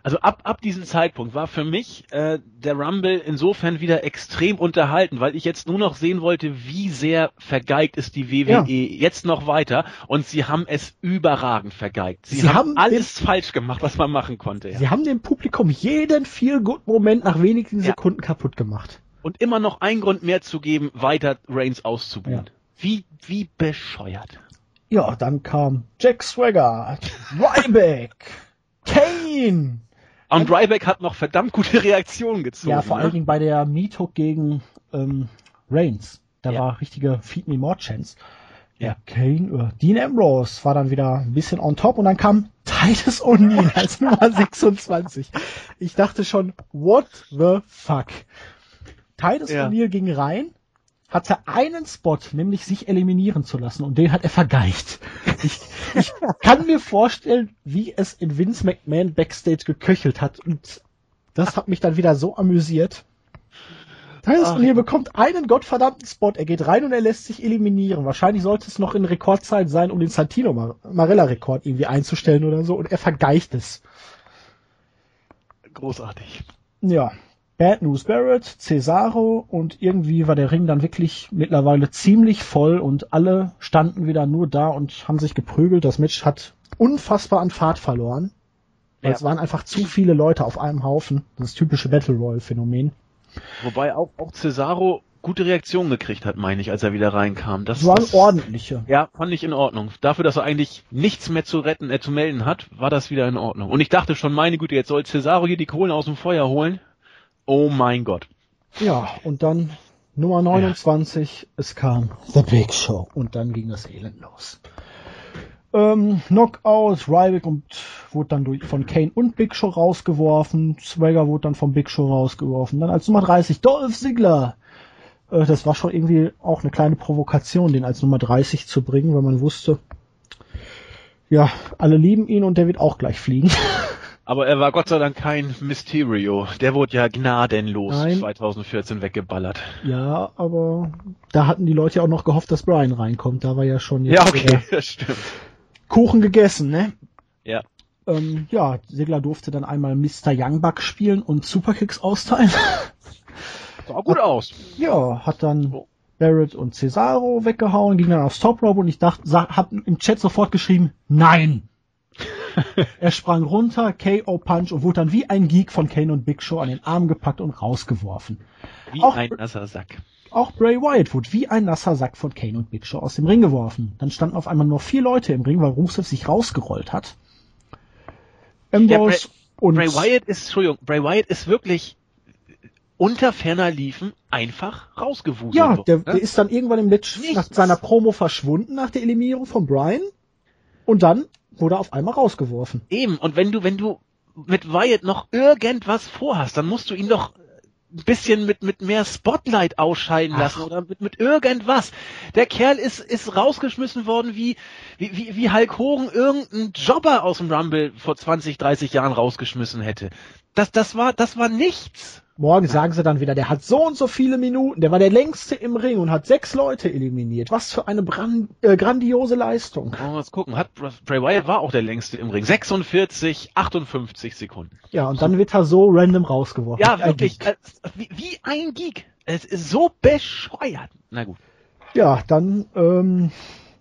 [SPEAKER 2] Also ab, ab diesem Zeitpunkt war für mich äh, der Rumble insofern wieder extrem unterhalten, weil ich jetzt nur noch sehen wollte, wie sehr vergeigt ist die WWE ja. jetzt noch weiter und sie haben es überragend vergeigt. Sie, sie haben, haben, alles den, falsch gemacht, was man machen konnte.
[SPEAKER 1] Ja. Sie haben dem Publikum jeden Feel-Good-Moment nach wenigen Sekunden ja. kaputt gemacht.
[SPEAKER 2] Und immer noch einen Grund mehr zu geben, weiter Reigns auszubuhen. Wie, wie bescheuert.
[SPEAKER 1] Ja, dann kam Jack Swagger, Ryback. Kane!
[SPEAKER 2] Und Ryback hat noch verdammt gute Reaktionen gezogen.
[SPEAKER 1] Ja, vor
[SPEAKER 2] ne?
[SPEAKER 1] allen Dingen bei der Meet-Hook gegen ähm, Reigns. Da
[SPEAKER 2] Ja.
[SPEAKER 1] war richtige Feed Me More Chance.
[SPEAKER 2] Ja.
[SPEAKER 1] Ja, Kane, äh, Dean Ambrose war dann wieder ein bisschen on top und dann kam Titus O'Neill [laughs] als Nummer 26. Ich dachte schon, what the fuck? Titus
[SPEAKER 2] Ja.
[SPEAKER 1] O'Neill ging rein, hatte einen Spot, nämlich sich eliminieren zu lassen und den hat er vergeigt. Ich, ich kann mir vorstellen, wie es in Vince McMahon backstage geköchelt hat und das hat mich dann wieder so amüsiert.
[SPEAKER 2] Ach.
[SPEAKER 1] O'Neill bekommt einen gottverdammten Spot, er geht rein und er lässt sich eliminieren. Wahrscheinlich sollte es noch in Rekordzeit sein, um den Santino Mar Marella Rekord irgendwie einzustellen oder so und er vergeigt es.
[SPEAKER 2] Großartig.
[SPEAKER 1] Ja. Bad News Barrett, Cesaro und irgendwie war der Ring dann wirklich mittlerweile ziemlich voll und alle standen wieder nur da und haben sich geprügelt. Das Match hat unfassbar an Fahrt verloren.
[SPEAKER 2] Ja.
[SPEAKER 1] es waren einfach zu viele Leute auf einem Haufen. Das typische Battle Royale Phänomen.
[SPEAKER 2] Wobei auch, auch Cesaro gute Reaktionen gekriegt hat, meine ich, als er wieder reinkam. Das
[SPEAKER 1] das, ordentliche.
[SPEAKER 2] Ja, fand ich in Ordnung. Dafür, dass er eigentlich nichts mehr zu retten, äh, zu melden hat, war das wieder in Ordnung. Und ich dachte schon, meine Güte, jetzt soll Cesaro hier die Kohlen aus dem Feuer holen. Oh mein Gott.
[SPEAKER 1] Ja, und dann Nummer 29, es kam The Big Show und dann ging das Elend los. Ähm, Knockout, Ryback und wurde dann durch, von Kane und Big Show rausgeworfen. Swagger wurde dann vom Big Show rausgeworfen. Dann als Nummer 30 Dolph Ziggler. Äh, das war schon irgendwie auch eine kleine Provokation, den als Nummer 30 zu bringen, weil man wusste, ja, alle lieben ihn und der wird auch gleich fliegen. [laughs]
[SPEAKER 2] Aber er war Gott sei Dank kein Mysterio. Der wurde ja gnadenlos
[SPEAKER 1] Nein.
[SPEAKER 2] 2014 weggeballert.
[SPEAKER 1] ja, aber da hatten die Leute ja auch noch gehofft, dass Brian reinkommt. Da war ja schon
[SPEAKER 2] Ja,
[SPEAKER 1] jetzt
[SPEAKER 2] okay,
[SPEAKER 1] der [laughs]
[SPEAKER 2] das stimmt.
[SPEAKER 1] Kuchen gegessen, ne?
[SPEAKER 2] Ja.
[SPEAKER 1] Ähm, ja, Segler durfte dann einmal Mr. Youngbuck spielen und Superkicks austeilen. [laughs]
[SPEAKER 2] Sah gut aus.
[SPEAKER 1] ja, hat dann
[SPEAKER 2] Oh.
[SPEAKER 1] Barrett und Cesaro weggehauen, ging dann aufs Top Rope und ich dachte, hab im Chat sofort geschrieben, nein! Er sprang runter, KO Punch und wurde dann wie ein Geek von Kane und Big Show an den Arm gepackt und rausgeworfen.
[SPEAKER 2] Wie
[SPEAKER 1] Auch-
[SPEAKER 2] ein nasser Sack.
[SPEAKER 1] Auch Bray Wyatt wurde wie ein nasser Sack von Kane und Big Show aus dem Ring geworfen. Dann standen auf einmal nur vier Leute im Ring, weil Rusev sich rausgerollt hat. Ambrose und
[SPEAKER 2] Bray Wyatt ist, Entschuldigung, Bray Wyatt ist wirklich unter ferner Liefen einfach rausgewuselt.
[SPEAKER 1] ja, der,
[SPEAKER 2] ne?
[SPEAKER 1] der ist dann irgendwann im Match
[SPEAKER 2] Nichts.
[SPEAKER 1] nach seiner Promo verschwunden nach der Eliminierung von Brian und dann wurde auf einmal rausgeworfen.
[SPEAKER 2] Eben, und wenn du, wenn du mit Wyatt noch irgendwas vorhast, dann musst du ihn doch ein bisschen mit, mit mehr Spotlight ausscheiden lassen
[SPEAKER 1] Ach.
[SPEAKER 2] oder mit, mit irgendwas. Der Kerl ist, ist rausgeschmissen worden wie, wie, wie, wie Hulk Hogan irgendeinen Jobber aus dem Rumble vor 20, 30 Jahren rausgeschmissen hätte. Das, das war, das war nichts.
[SPEAKER 1] Morgen sagen sie dann wieder, der hat so und so viele Minuten, der war der längste im Ring und hat sechs Leute eliminiert. Was für eine brand, äh, grandiose Leistung.
[SPEAKER 2] Wir mal gucken. Hat, Bray Wyatt war auch der längste im Ring. 46, 58 Sekunden.
[SPEAKER 1] Ja, und dann wird er so random rausgeworfen.
[SPEAKER 2] Ja,
[SPEAKER 1] ein
[SPEAKER 2] wirklich.
[SPEAKER 1] Geek.
[SPEAKER 2] Äh, wie, wie ein Geek. Es ist so bescheuert. Na gut.
[SPEAKER 1] Ja, dann ähm,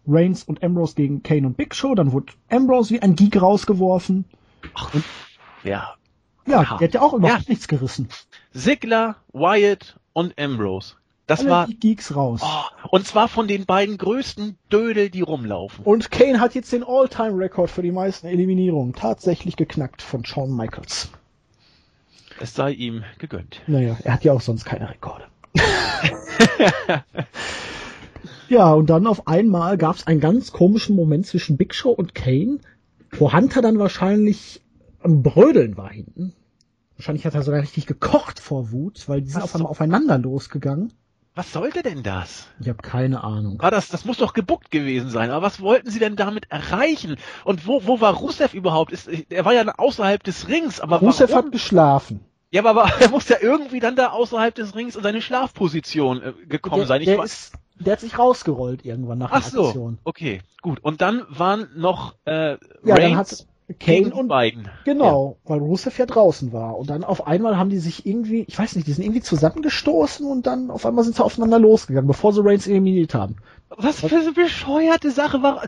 [SPEAKER 1] Reigns und Ambrose gegen Kane und Big Show. Dann wurde Ambrose wie ein Geek rausgeworfen.
[SPEAKER 2] Ja.
[SPEAKER 1] Ja,
[SPEAKER 2] Ja.
[SPEAKER 1] der hat ja auch überhaupt
[SPEAKER 2] Ja.
[SPEAKER 1] nichts gerissen.
[SPEAKER 2] Ziggler, Wyatt und Ambrose. Das
[SPEAKER 1] Alle
[SPEAKER 2] war,
[SPEAKER 1] die Geeks raus.
[SPEAKER 2] oh, und zwar von den beiden größten Dödel, die rumlaufen.
[SPEAKER 1] Und Kane hat jetzt den All-Time-Rekord für die meisten Eliminierungen tatsächlich geknackt von Shawn Michaels.
[SPEAKER 2] Es sei ihm gegönnt.
[SPEAKER 1] Naja, er hat ja auch sonst keine Rekorde. [laughs] ja, und dann auf einmal gab es einen ganz komischen Moment zwischen Big Show und Kane, wo Hunter dann wahrscheinlich am Brödeln war hinten. Wahrscheinlich hat er sogar richtig gekocht vor Wut, weil die sind
[SPEAKER 2] Was
[SPEAKER 1] auf einmal
[SPEAKER 2] so-
[SPEAKER 1] aufeinander losgegangen.
[SPEAKER 2] Was sollte denn das?
[SPEAKER 1] Ich habe keine Ahnung.
[SPEAKER 2] War das, das muss doch gebuckt gewesen sein. Aber was wollten sie denn damit erreichen? Und wo, wo war Rusev überhaupt? Ist, er war ja außerhalb des Rings, aber
[SPEAKER 1] Rusev
[SPEAKER 2] warum?
[SPEAKER 1] hat geschlafen.
[SPEAKER 2] Ja, aber, aber [laughs] er muss ja irgendwie dann da außerhalb des Rings in seine Schlafposition äh, gekommen
[SPEAKER 1] Der,
[SPEAKER 2] sein. Ich
[SPEAKER 1] der, ist, der hat sich rausgerollt irgendwann nach
[SPEAKER 2] Ach
[SPEAKER 1] der
[SPEAKER 2] so,
[SPEAKER 1] Aktion.
[SPEAKER 2] okay, gut. Und dann waren noch äh,
[SPEAKER 1] Ja, dann
[SPEAKER 2] Reigns
[SPEAKER 1] Kane und
[SPEAKER 2] beiden.
[SPEAKER 1] Genau, weil Rusev ja draußen war. Und dann auf einmal haben die sich irgendwie, ich weiß nicht, die sind irgendwie zusammengestoßen und dann auf einmal sind sie aufeinander losgegangen, bevor sie Reigns eliminiert haben.
[SPEAKER 2] Was für eine bescheuerte Sache war.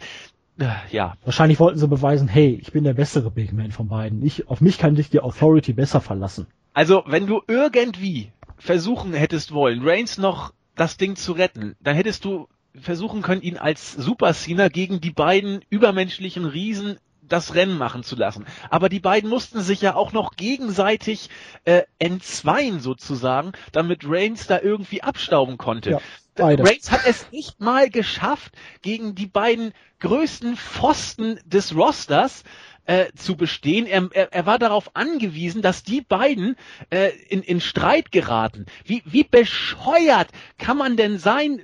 [SPEAKER 2] Äh, Ja,
[SPEAKER 1] Wahrscheinlich wollten sie beweisen, hey, ich bin der bessere Big Man von beiden. Ich, auf mich kann dich die Authority besser verlassen.
[SPEAKER 2] also wenn du irgendwie versuchen hättest wollen, Reigns noch das Ding zu retten, dann hättest du versuchen können, ihn als Super Cena gegen die beiden übermenschlichen Riesen das Rennen machen zu lassen. Aber die beiden mussten sich ja auch noch gegenseitig äh, entzweien sozusagen, damit Reigns da irgendwie abstauben konnte. Ja, beide. Reigns hat es nicht mal geschafft, gegen die beiden größten Pfosten des Rosters äh, zu bestehen. Er, er, er war darauf angewiesen, dass die beiden äh, in, in Streit geraten. Wie, wie bescheuert kann man denn sein,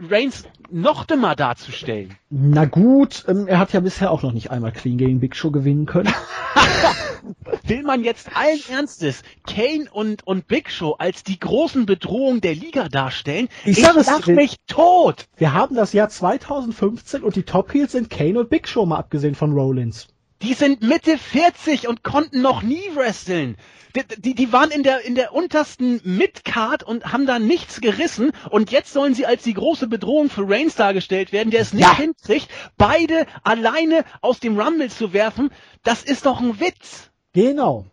[SPEAKER 2] Reigns noch dümmer darzustellen?
[SPEAKER 1] Na gut, ähm, er hat ja bisher auch noch nicht einmal clean gegen Big Show gewinnen können. [laughs]
[SPEAKER 2] Will man jetzt allen Ernstes Kane und, und Big Show als die großen Bedrohungen der Liga darstellen?
[SPEAKER 1] Ich, ich sag mich tot! Wir haben das Jahr 2015 und die Top Heels sind Kane und Big Show mal abgesehen von Rollins.
[SPEAKER 2] Die sind Mitte 40 und konnten noch nie wresteln. Die, die, die waren in der, in der untersten Midcard und haben da nichts gerissen und jetzt sollen sie als die große Bedrohung für Reigns dargestellt werden, der es nicht ja. hinkriegt, beide alleine aus dem Rumble zu werfen. Das ist doch ein Witz.
[SPEAKER 1] Genau.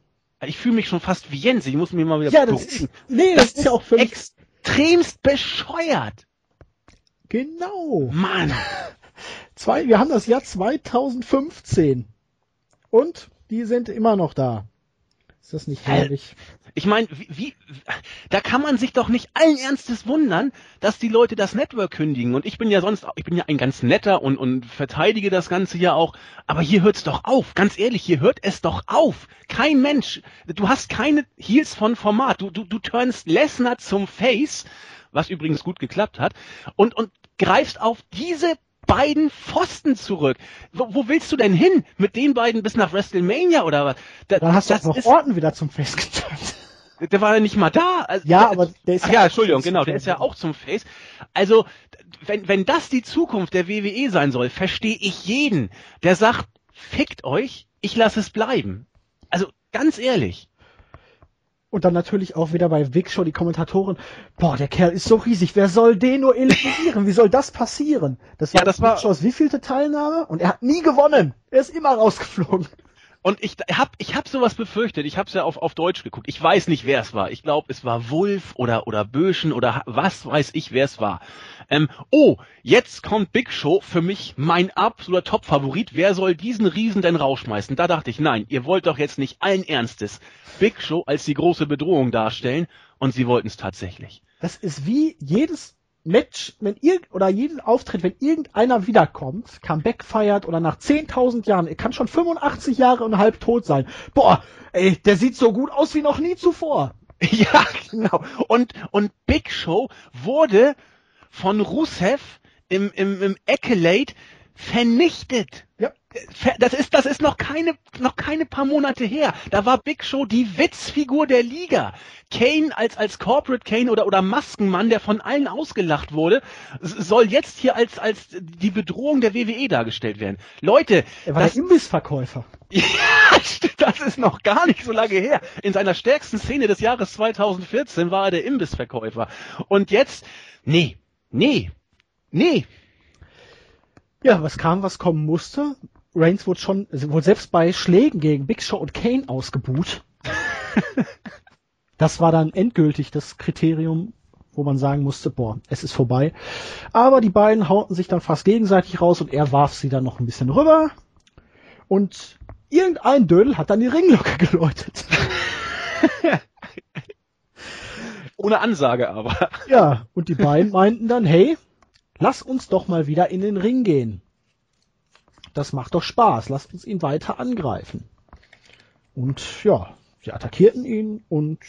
[SPEAKER 2] Ich fühle mich schon fast wie Jens, ich muss mir mal wieder
[SPEAKER 1] ja, das ist, Nee, das, das ist ja auch völlig
[SPEAKER 2] extremst bescheuert.
[SPEAKER 1] Genau.
[SPEAKER 2] Mann. [laughs]
[SPEAKER 1] Zwei, wir haben das Jahr 2015. Und die sind immer noch da. Ist das nicht herrlich?
[SPEAKER 2] Ich meine, wie, wie, da kann man sich doch nicht allen Ernstes wundern, dass die Leute das Network kündigen. Und ich bin ja sonst, ich bin ja ein ganz netter und, und verteidige das Ganze ja auch. Aber hier hört's doch auf. Ganz ehrlich, hier hört es doch auf. Kein Mensch. Du hast keine Heels von Format. Du, du, du turnst Lesnar zum Face, was übrigens gut geklappt hat, und, und greifst auf diese beiden Pfosten zurück. Wo, wo, willst du denn hin? Mit den beiden bis nach WrestleMania oder was?
[SPEAKER 1] Da, Dann hast du auch noch ist, Orten wieder zum Face geturnt.
[SPEAKER 2] Der war ja nicht mal da.
[SPEAKER 1] Also, ja, der, aber der ist
[SPEAKER 2] ja, ja Entschuldigung, genau, der ist ja auch zum Face. Also, wenn, wenn das die Zukunft der WWE sein soll, verstehe ich jeden, der sagt, fickt euch, ich lasse es bleiben. Also, ganz ehrlich.
[SPEAKER 1] Und dann natürlich auch wieder bei Vic Show die Kommentatoren, boah, der Kerl ist so riesig, wer soll den nur eliminieren? Wie soll das passieren? Das war, ja, das war Vic Shows wievielte Teilnahme? Und er hat nie gewonnen. Er ist immer rausgeflogen.
[SPEAKER 2] Und ich hab, ich hab sowas befürchtet. Ich hab's ja auf, auf Deutsch geguckt. Ich weiß nicht, wer es war. Ich glaube, es war Wulf oder, oder Böschen oder was weiß ich, wer es war. Ähm, oh, jetzt kommt Big Show. Für mich mein absoluter Top-Favorit. Wer soll diesen Riesen denn rausschmeißen? Da dachte ich, nein, ihr wollt doch jetzt nicht allen Ernstes Big Show als die große Bedrohung darstellen. Und sie wollten es tatsächlich.
[SPEAKER 1] Das ist wie jedes Match, wenn irgend, oder jeden Auftritt, wenn irgendeiner wiederkommt, Comeback feiert oder nach 10.000 Jahren, er kann schon 85 Jahre und halb tot sein. Boah, ey, der sieht so gut aus wie noch nie zuvor. [laughs]
[SPEAKER 2] Ja, genau. Und, und Big Show wurde von Rusev im, im, im Accolade vernichtet. Ja. Das ist, das ist noch keine, noch keine paar Monate her. Da war Big Show die Witzfigur der Liga. Kane als, als Corporate Kane oder, oder Maskenmann, der von allen ausgelacht wurde, soll jetzt hier als, als die Bedrohung der WWE dargestellt werden. Leute.
[SPEAKER 1] Er war das, der Imbissverkäufer. [laughs]
[SPEAKER 2] Ja, das ist noch gar nicht so lange her. In seiner stärksten Szene des Jahres 2014 war er der Imbissverkäufer. Und jetzt, nee, nee, nee,
[SPEAKER 1] ja, was kam, was kommen musste. Reigns wurde schon, also wurde selbst bei Schlägen gegen Big Show und Kane ausgebuht. das war dann endgültig das Kriterium, wo man sagen musste, boah, es ist vorbei. Aber die beiden hauten sich dann fast gegenseitig raus und er warf sie dann noch ein bisschen rüber. Und irgendein Dödel hat dann die Ringglocke geläutet. [laughs]
[SPEAKER 2] Ohne Ansage aber.
[SPEAKER 1] Ja, und die beiden meinten dann, hey, lass uns doch mal wieder in den Ring gehen. Das macht doch Spaß, lass uns ihn weiter angreifen. Und ja, sie attackierten ihn und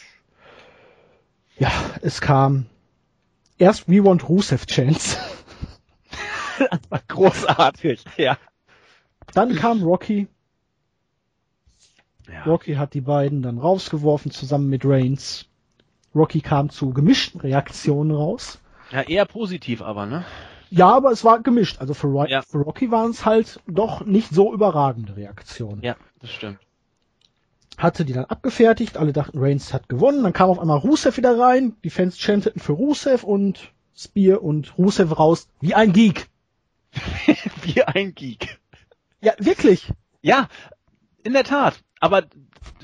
[SPEAKER 1] ja, es kam erst We Want Rusev Chance. [laughs]
[SPEAKER 2] das war großartig, ja.
[SPEAKER 1] Dann kam Rocky. Ja. Rocky hat die beiden dann rausgeworfen zusammen mit Reigns. Rocky kam zu gemischten Reaktionen raus.
[SPEAKER 2] Ja, eher positiv aber, ne?
[SPEAKER 1] Ja, aber es war gemischt. Also für, Roy ja. für Rocky waren es halt doch nicht so überragende Reaktionen.
[SPEAKER 2] Ja, das stimmt.
[SPEAKER 1] Hatte die dann abgefertigt, alle dachten, Reigns hat gewonnen, dann kam auf einmal Rusev wieder rein, die Fans chanteten für Rusev und Spear und Rusev raus, wie ein Geek. [laughs]
[SPEAKER 2] wie ein Geek.
[SPEAKER 1] Ja, wirklich.
[SPEAKER 2] Ja, in der Tat. Aber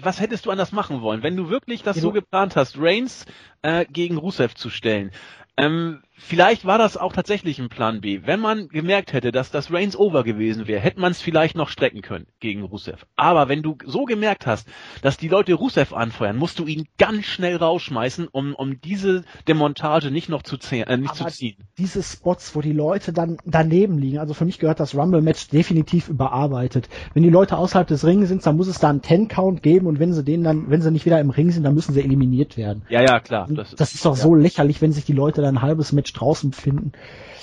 [SPEAKER 2] was hättest du anders machen wollen, wenn du wirklich das ja, so geplant hast, Reigns äh, gegen Rusev zu stellen? Ähm, vielleicht war das auch tatsächlich ein Plan B. Wenn man gemerkt hätte, dass das Reigns over gewesen wäre, hätte man es vielleicht noch strecken können gegen Rusev. Aber wenn du so gemerkt hast, dass die Leute Rusev anfeuern, musst du ihn ganz schnell rausschmeißen, um, um diese Demontage nicht noch zu, äh, nicht zu ziehen.
[SPEAKER 1] Diese Spots, wo die Leute dann daneben liegen, also für mich gehört das Rumble-Match definitiv überarbeitet. Wenn die Leute außerhalb des Rings sind, dann muss es da einen Ten-Count geben und wenn sie den dann, wenn sie nicht wieder im Ring sind, dann müssen sie eliminiert werden.
[SPEAKER 2] Ja, ja, klar.
[SPEAKER 1] Das, das ist doch ja. so lächerlich, wenn sich die Leute dann ein halbes Match draußen befinden.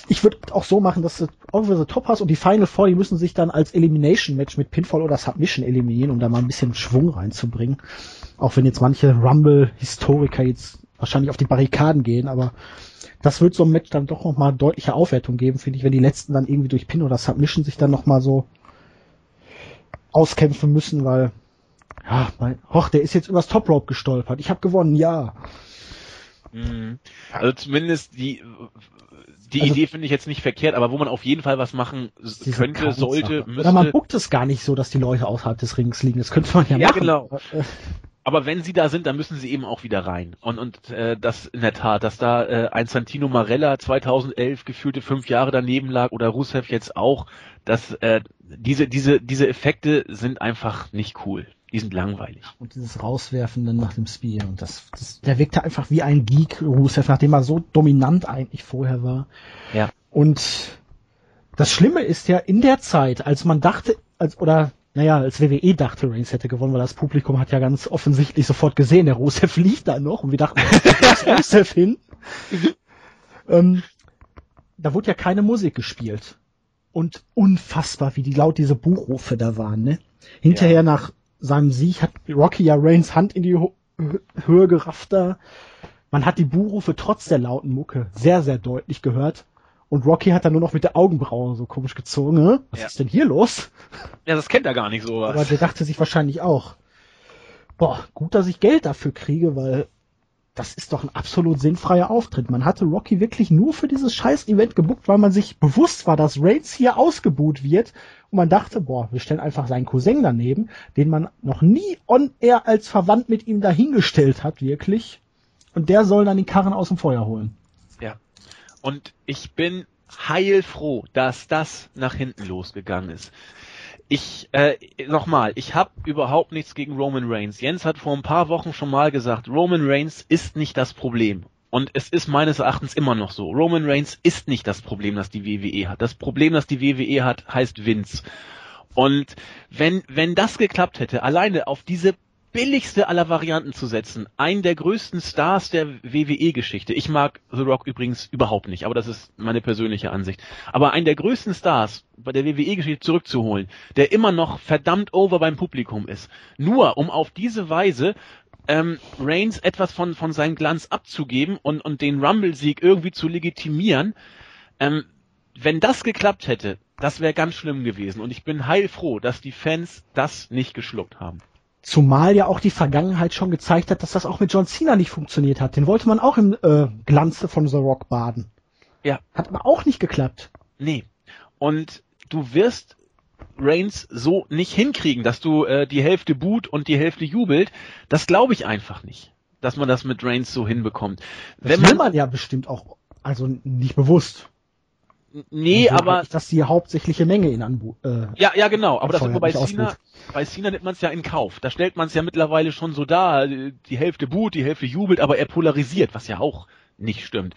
[SPEAKER 1] Ich würde auch so machen, dass du over the top hast und die Final Four, die müssen sich dann als Elimination Match mit Pinfall oder Submission eliminieren, um da mal ein bisschen Schwung reinzubringen. Auch wenn jetzt manche Rumble-Historiker jetzt wahrscheinlich auf die Barrikaden gehen, aber das wird so ein Match dann doch nochmal deutliche Aufwertung geben, finde ich, wenn die letzten dann irgendwie durch Pin oder Submission sich dann nochmal so auskämpfen müssen, weil ja, mein, och, der ist jetzt übers Top Rope gestolpert. Ich habe gewonnen, ja.
[SPEAKER 2] Mhm. Also zumindest die die also, Idee finde ich jetzt nicht verkehrt, aber wo man auf jeden Fall was machen könnte, sollte,
[SPEAKER 1] müsste. Oder man guckt es gar nicht so, dass die Leute außerhalb des Rings liegen. Das könnte man ja, ja machen. Genau.
[SPEAKER 2] Äh, aber wenn sie da sind, dann müssen sie eben auch wieder rein. Und, und äh, das in der Tat, dass da äh, ein Santino Marella 2011 gefühlte fünf Jahre daneben lag oder Rusev jetzt auch, dass äh, diese diese diese Effekte sind einfach nicht cool. Die sind langweilig.
[SPEAKER 1] Und dieses Rauswerfen dann nach dem Spear. Und das, das, der wirkte einfach wie ein Geek, Rusev, nachdem er so dominant eigentlich vorher war.
[SPEAKER 2] Ja.
[SPEAKER 1] Und das Schlimme ist ja, in der Zeit, als man dachte, als, oder, naja, als WWE dachte, Reigns hätte gewonnen, weil das Publikum hat ja ganz offensichtlich sofort gesehen, der Rusev [laughs] lief da noch und wir dachten, wo ist [laughs] Rusev hin? ähm, da wurde ja keine Musik gespielt. Und unfassbar, wie die laut diese Buchrufe da waren, ne? Hinterher ja. nach seinem Sieg hat Rocky ja Reigns Hand in die Höhe gerafft da. Man hat die Buhrufe trotz der lauten Mucke sehr, sehr deutlich gehört. Und Rocky hat dann nur noch mit der Augenbraue so komisch gezogen. Ne? Was ja. ist denn hier los?
[SPEAKER 2] Ja, das kennt er gar nicht sowas.
[SPEAKER 1] Aber der dachte sich wahrscheinlich auch, boah, gut, dass ich Geld dafür kriege, weil das ist doch ein absolut sinnfreier Auftritt. Man hatte Rocky wirklich nur für dieses scheiß Event gebuckt, weil man sich bewusst war, dass Reigns hier ausgebuht wird. Und man dachte, boah, wir stellen einfach seinen Cousin daneben, den man noch nie on air als verwandt mit ihm dahingestellt hat, wirklich. Und der soll dann den Karren aus dem Feuer holen.
[SPEAKER 2] Ja. Und ich bin heilfroh, dass das nach hinten losgegangen ist ich äh, nochmal, ich habe überhaupt nichts gegen Roman Reigns. Jens hat vor ein paar Wochen schon mal gesagt, Roman Reigns ist nicht das Problem. Und es ist meines Erachtens immer noch so. Roman Reigns ist nicht das Problem, das die WWE hat. Das Problem, das die WWE hat, heißt Vince. Und wenn, wenn das geklappt hätte, alleine auf diese billigste aller Varianten zu setzen. Einen der größten Stars der WWE-Geschichte. Ich mag The Rock übrigens überhaupt nicht, aber das ist meine persönliche Ansicht. Aber einen der größten Stars bei der WWE-Geschichte zurückzuholen, der immer noch verdammt over beim Publikum ist. Nur um auf diese Weise ähm, Reigns etwas von, von seinem Glanz abzugeben und, und den Rumble-Sieg irgendwie zu legitimieren. Ähm, wenn das geklappt hätte, das wäre ganz schlimm gewesen. Und ich bin heilfroh, dass die Fans das nicht geschluckt haben.
[SPEAKER 1] Zumal ja auch die Vergangenheit schon gezeigt hat, dass das auch mit John Cena nicht funktioniert hat. Den wollte man auch im äh, Glanze von The Rock baden.
[SPEAKER 2] Ja.
[SPEAKER 1] Hat aber auch nicht geklappt.
[SPEAKER 2] Nee. Und du wirst Reigns so nicht hinkriegen, dass du äh, die Hälfte boot und die Hälfte jubelt. Das glaube ich einfach nicht, dass man das mit Reigns so hinbekommt.
[SPEAKER 1] Das Wenn man, man ja bestimmt auch, also nicht bewusst.
[SPEAKER 2] Nee, also, aber
[SPEAKER 1] das die hauptsächliche Menge in Anbu
[SPEAKER 2] äh, Ja, ja, genau, aber das ist bei Cena, bei Cena nimmt man es ja in Kauf. Da stellt man es ja mittlerweile schon so dar, die Hälfte boot, die Hälfte jubelt, aber er polarisiert, was ja auch nicht stimmt.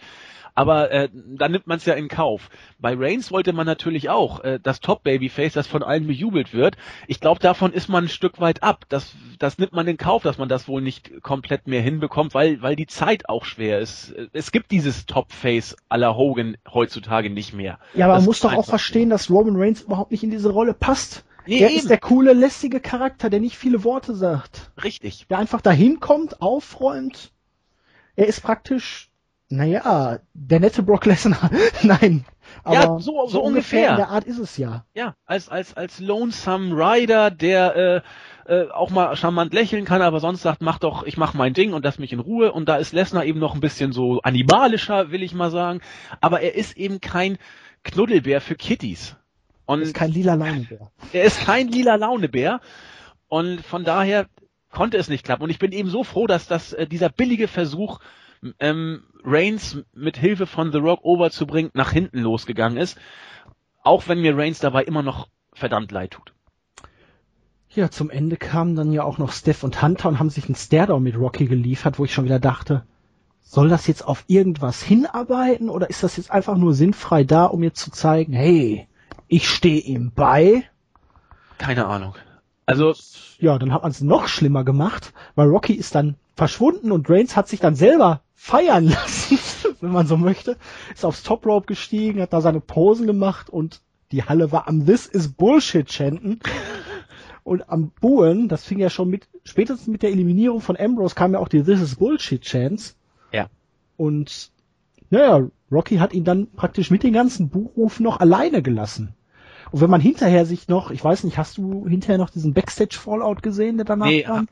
[SPEAKER 2] Aber äh, dann nimmt man es ja in Kauf. Bei Reigns wollte man natürlich auch äh, das Top-Babyface, das von allen bejubelt wird. Ich glaube, davon ist man ein Stück weit ab. Das, das nimmt man in Kauf, dass man das wohl nicht komplett mehr hinbekommt, weil, weil die Zeit auch schwer ist. Es gibt dieses Top-Face aller Hogan heutzutage nicht mehr.
[SPEAKER 1] Ja, aber das man muss doch auch verstehen, dass Roman Reigns überhaupt nicht in diese Rolle passt. Nee, der eben. ist der coole, lässige Charakter, der nicht viele Worte sagt.
[SPEAKER 2] Richtig.
[SPEAKER 1] Der einfach dahin kommt, aufräumt. Er ist praktisch naja, der nette Brock Lesnar. [laughs] Nein.
[SPEAKER 2] Aber ja, so, so, so ungefähr. In
[SPEAKER 1] der Art ist es ja.
[SPEAKER 2] Ja, als, als, als Lonesome Rider, der äh, äh, auch mal charmant lächeln kann, aber sonst sagt, mach doch, ich mach mein Ding und lass mich in Ruhe. Und da ist Lesnar eben noch ein bisschen so animalischer, will ich mal sagen. Aber er ist eben kein Knuddelbär für Kitties.
[SPEAKER 1] Und er ist kein lila Launebär.
[SPEAKER 2] Er ist kein lila Launebär. Und von daher konnte es nicht klappen. Und ich bin eben so froh, dass das, äh, dieser billige Versuch ähm, Reigns mit Hilfe von The Rock overzubringen, nach hinten losgegangen ist. Auch wenn mir Reigns dabei immer noch verdammt leid tut.
[SPEAKER 1] Ja, zum Ende kamen dann ja auch noch Steph und Hunter und haben sich einen Stairdown mit Rocky geliefert, wo ich schon wieder dachte, soll das jetzt auf irgendwas hinarbeiten oder ist das jetzt einfach nur sinnfrei da, um mir zu zeigen, hey, ich stehe ihm bei?
[SPEAKER 2] Keine Ahnung. Also
[SPEAKER 1] ja, dann hat man es noch schlimmer gemacht, weil Rocky ist dann verschwunden und Reigns hat sich dann selber feiern [laughs] lassen, wenn man so möchte, ist aufs Top Rope gestiegen, hat da seine Posen gemacht und die Halle war am This is Bullshit chanten. Und am Buhen, das fing ja schon mit, spätestens mit der Eliminierung von Ambrose kam ja auch die This is Bullshit Chance.
[SPEAKER 2] Ja.
[SPEAKER 1] Und, naja, Rocky hat ihn dann praktisch mit den ganzen Buchrufen noch alleine gelassen. Und wenn man hinterher sich noch, ich weiß nicht, hast du hinterher noch diesen Backstage Fallout gesehen, der danach
[SPEAKER 2] nee,
[SPEAKER 1] kam?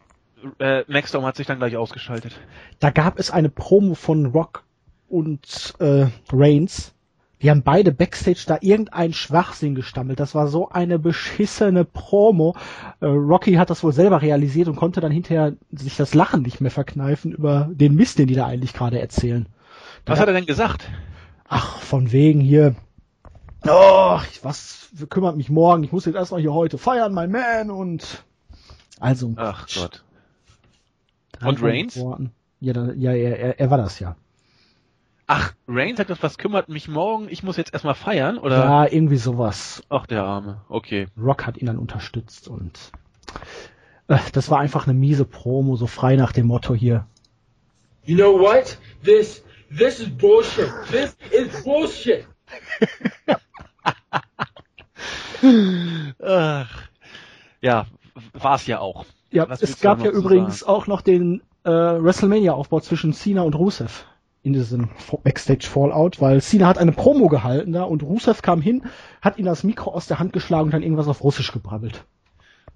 [SPEAKER 2] Äh, Maxstorm hat sich dann gleich ausgeschaltet.
[SPEAKER 1] Da gab es eine Promo von Rock und äh, Reigns. Die haben beide Backstage da irgendeinen Schwachsinn gestammelt. Das war so eine beschissene Promo. Äh, Rocky hat das wohl selber realisiert und konnte dann hinterher sich das Lachen nicht mehr verkneifen über den Mist, den die da eigentlich gerade erzählen.
[SPEAKER 2] Was
[SPEAKER 1] Da-
[SPEAKER 2] hat er denn gesagt?
[SPEAKER 1] Ach, von wegen hier. Oh, was kümmert mich morgen? Ich muss jetzt erst mal hier heute feiern, mein Man und also.
[SPEAKER 2] Ach Gott. Und Reigns?
[SPEAKER 1] Worten. Ja, da, ja, er, er, er war das ja.
[SPEAKER 2] Ach, Reigns sagt das, was kümmert mich morgen? Ich muss jetzt erstmal feiern, oder?
[SPEAKER 1] Ja, irgendwie sowas.
[SPEAKER 2] Ach, der Arme. Okay.
[SPEAKER 1] Rock hat ihn dann unterstützt und äh, das war einfach eine miese Promo, so frei nach dem Motto hier.
[SPEAKER 3] You know what? This this is bullshit. This is bullshit. [laughs]
[SPEAKER 2] Ach. Ja, war's ja auch.
[SPEAKER 1] Ja,
[SPEAKER 2] Was
[SPEAKER 1] es gab ja übrigens auch noch den äh, WrestleMania-Aufbau zwischen Cena und Rusev in diesem Backstage Fallout, weil Cena hat eine Promo gehalten da und Rusev kam hin, hat ihm das Mikro aus der Hand geschlagen und dann irgendwas auf Russisch gebrabbelt.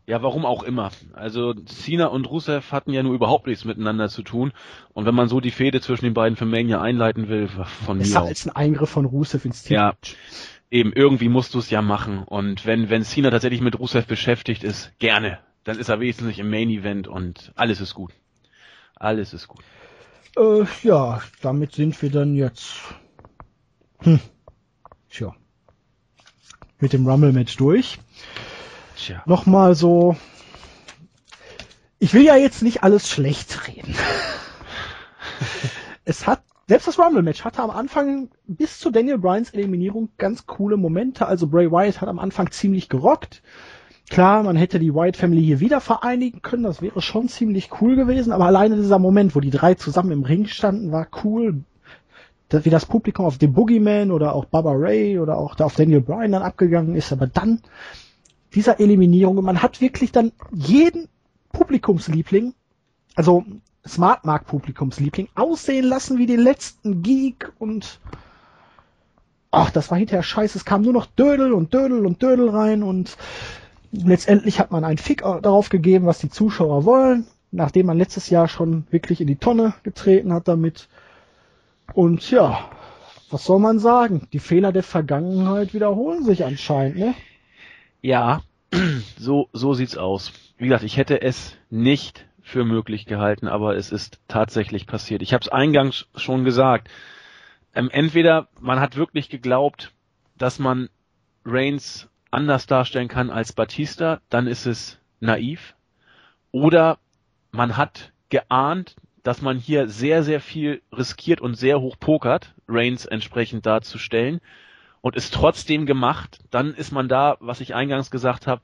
[SPEAKER 2] Ja, warum auch immer. Also Cena und Rusev hatten ja nur überhaupt nichts miteinander zu tun. Und wenn man so die Fehde zwischen den beiden für Mania einleiten will, von mir
[SPEAKER 1] Besser
[SPEAKER 2] aus.
[SPEAKER 1] als ein Eingriff von Rusev ins Team.
[SPEAKER 2] Ja, eben, irgendwie musst du es ja machen. Und wenn, wenn Cena tatsächlich mit Rusev beschäftigt ist, gerne. Dann ist er wenigstens nicht im Main Event und alles ist gut. Alles ist gut.
[SPEAKER 1] Äh, ja, damit sind wir dann jetzt. Hm. Tja. Mit dem Rumble-Match durch.
[SPEAKER 2] Tja.
[SPEAKER 1] Nochmal so. Ich will ja jetzt nicht alles schlecht reden. [laughs] es hat, selbst das Rumble-Match hatte am Anfang bis zu Daniel Bryans Eliminierung ganz coole Momente. Also Bray Wyatt hat am Anfang ziemlich gerockt. Klar, man hätte die Wyatt Family hier wieder vereinigen können, das wäre schon ziemlich cool gewesen, aber alleine dieser Moment, wo die drei zusammen im Ring standen, war cool. Da- Wie das Publikum auf The Boogeyman oder auch Baba Ray oder auch da auf Daniel Bryan dann abgegangen ist, aber dann dieser Eliminierung und man hat wirklich dann jeden Publikumsliebling, also Smartmark Publikumsliebling, aussehen lassen wie den letzten Geek und ach, das war hinterher scheiße, es kam nur noch Dödel und Dödel und Dödel rein und letztendlich hat man einen Fick darauf gegeben, was die Zuschauer wollen, nachdem man letztes Jahr schon wirklich in die Tonne getreten hat damit. Und ja, was soll man sagen? Die Fehler der Vergangenheit wiederholen sich anscheinend, ne?
[SPEAKER 2] Ja, [clears throat] so, so sieht's aus. Wie gesagt, ich hätte es nicht für möglich gehalten, aber es ist tatsächlich passiert. Ich habe es eingangs schon gesagt. Ähm, entweder man hat wirklich geglaubt, dass man Reigns anders darstellen kann als Batista, dann ist es naiv. Oder man hat geahnt, dass man hier sehr, sehr viel riskiert und sehr hoch pokert, Reigns entsprechend darzustellen und es trotzdem gemacht, dann ist man da, was ich eingangs gesagt habe,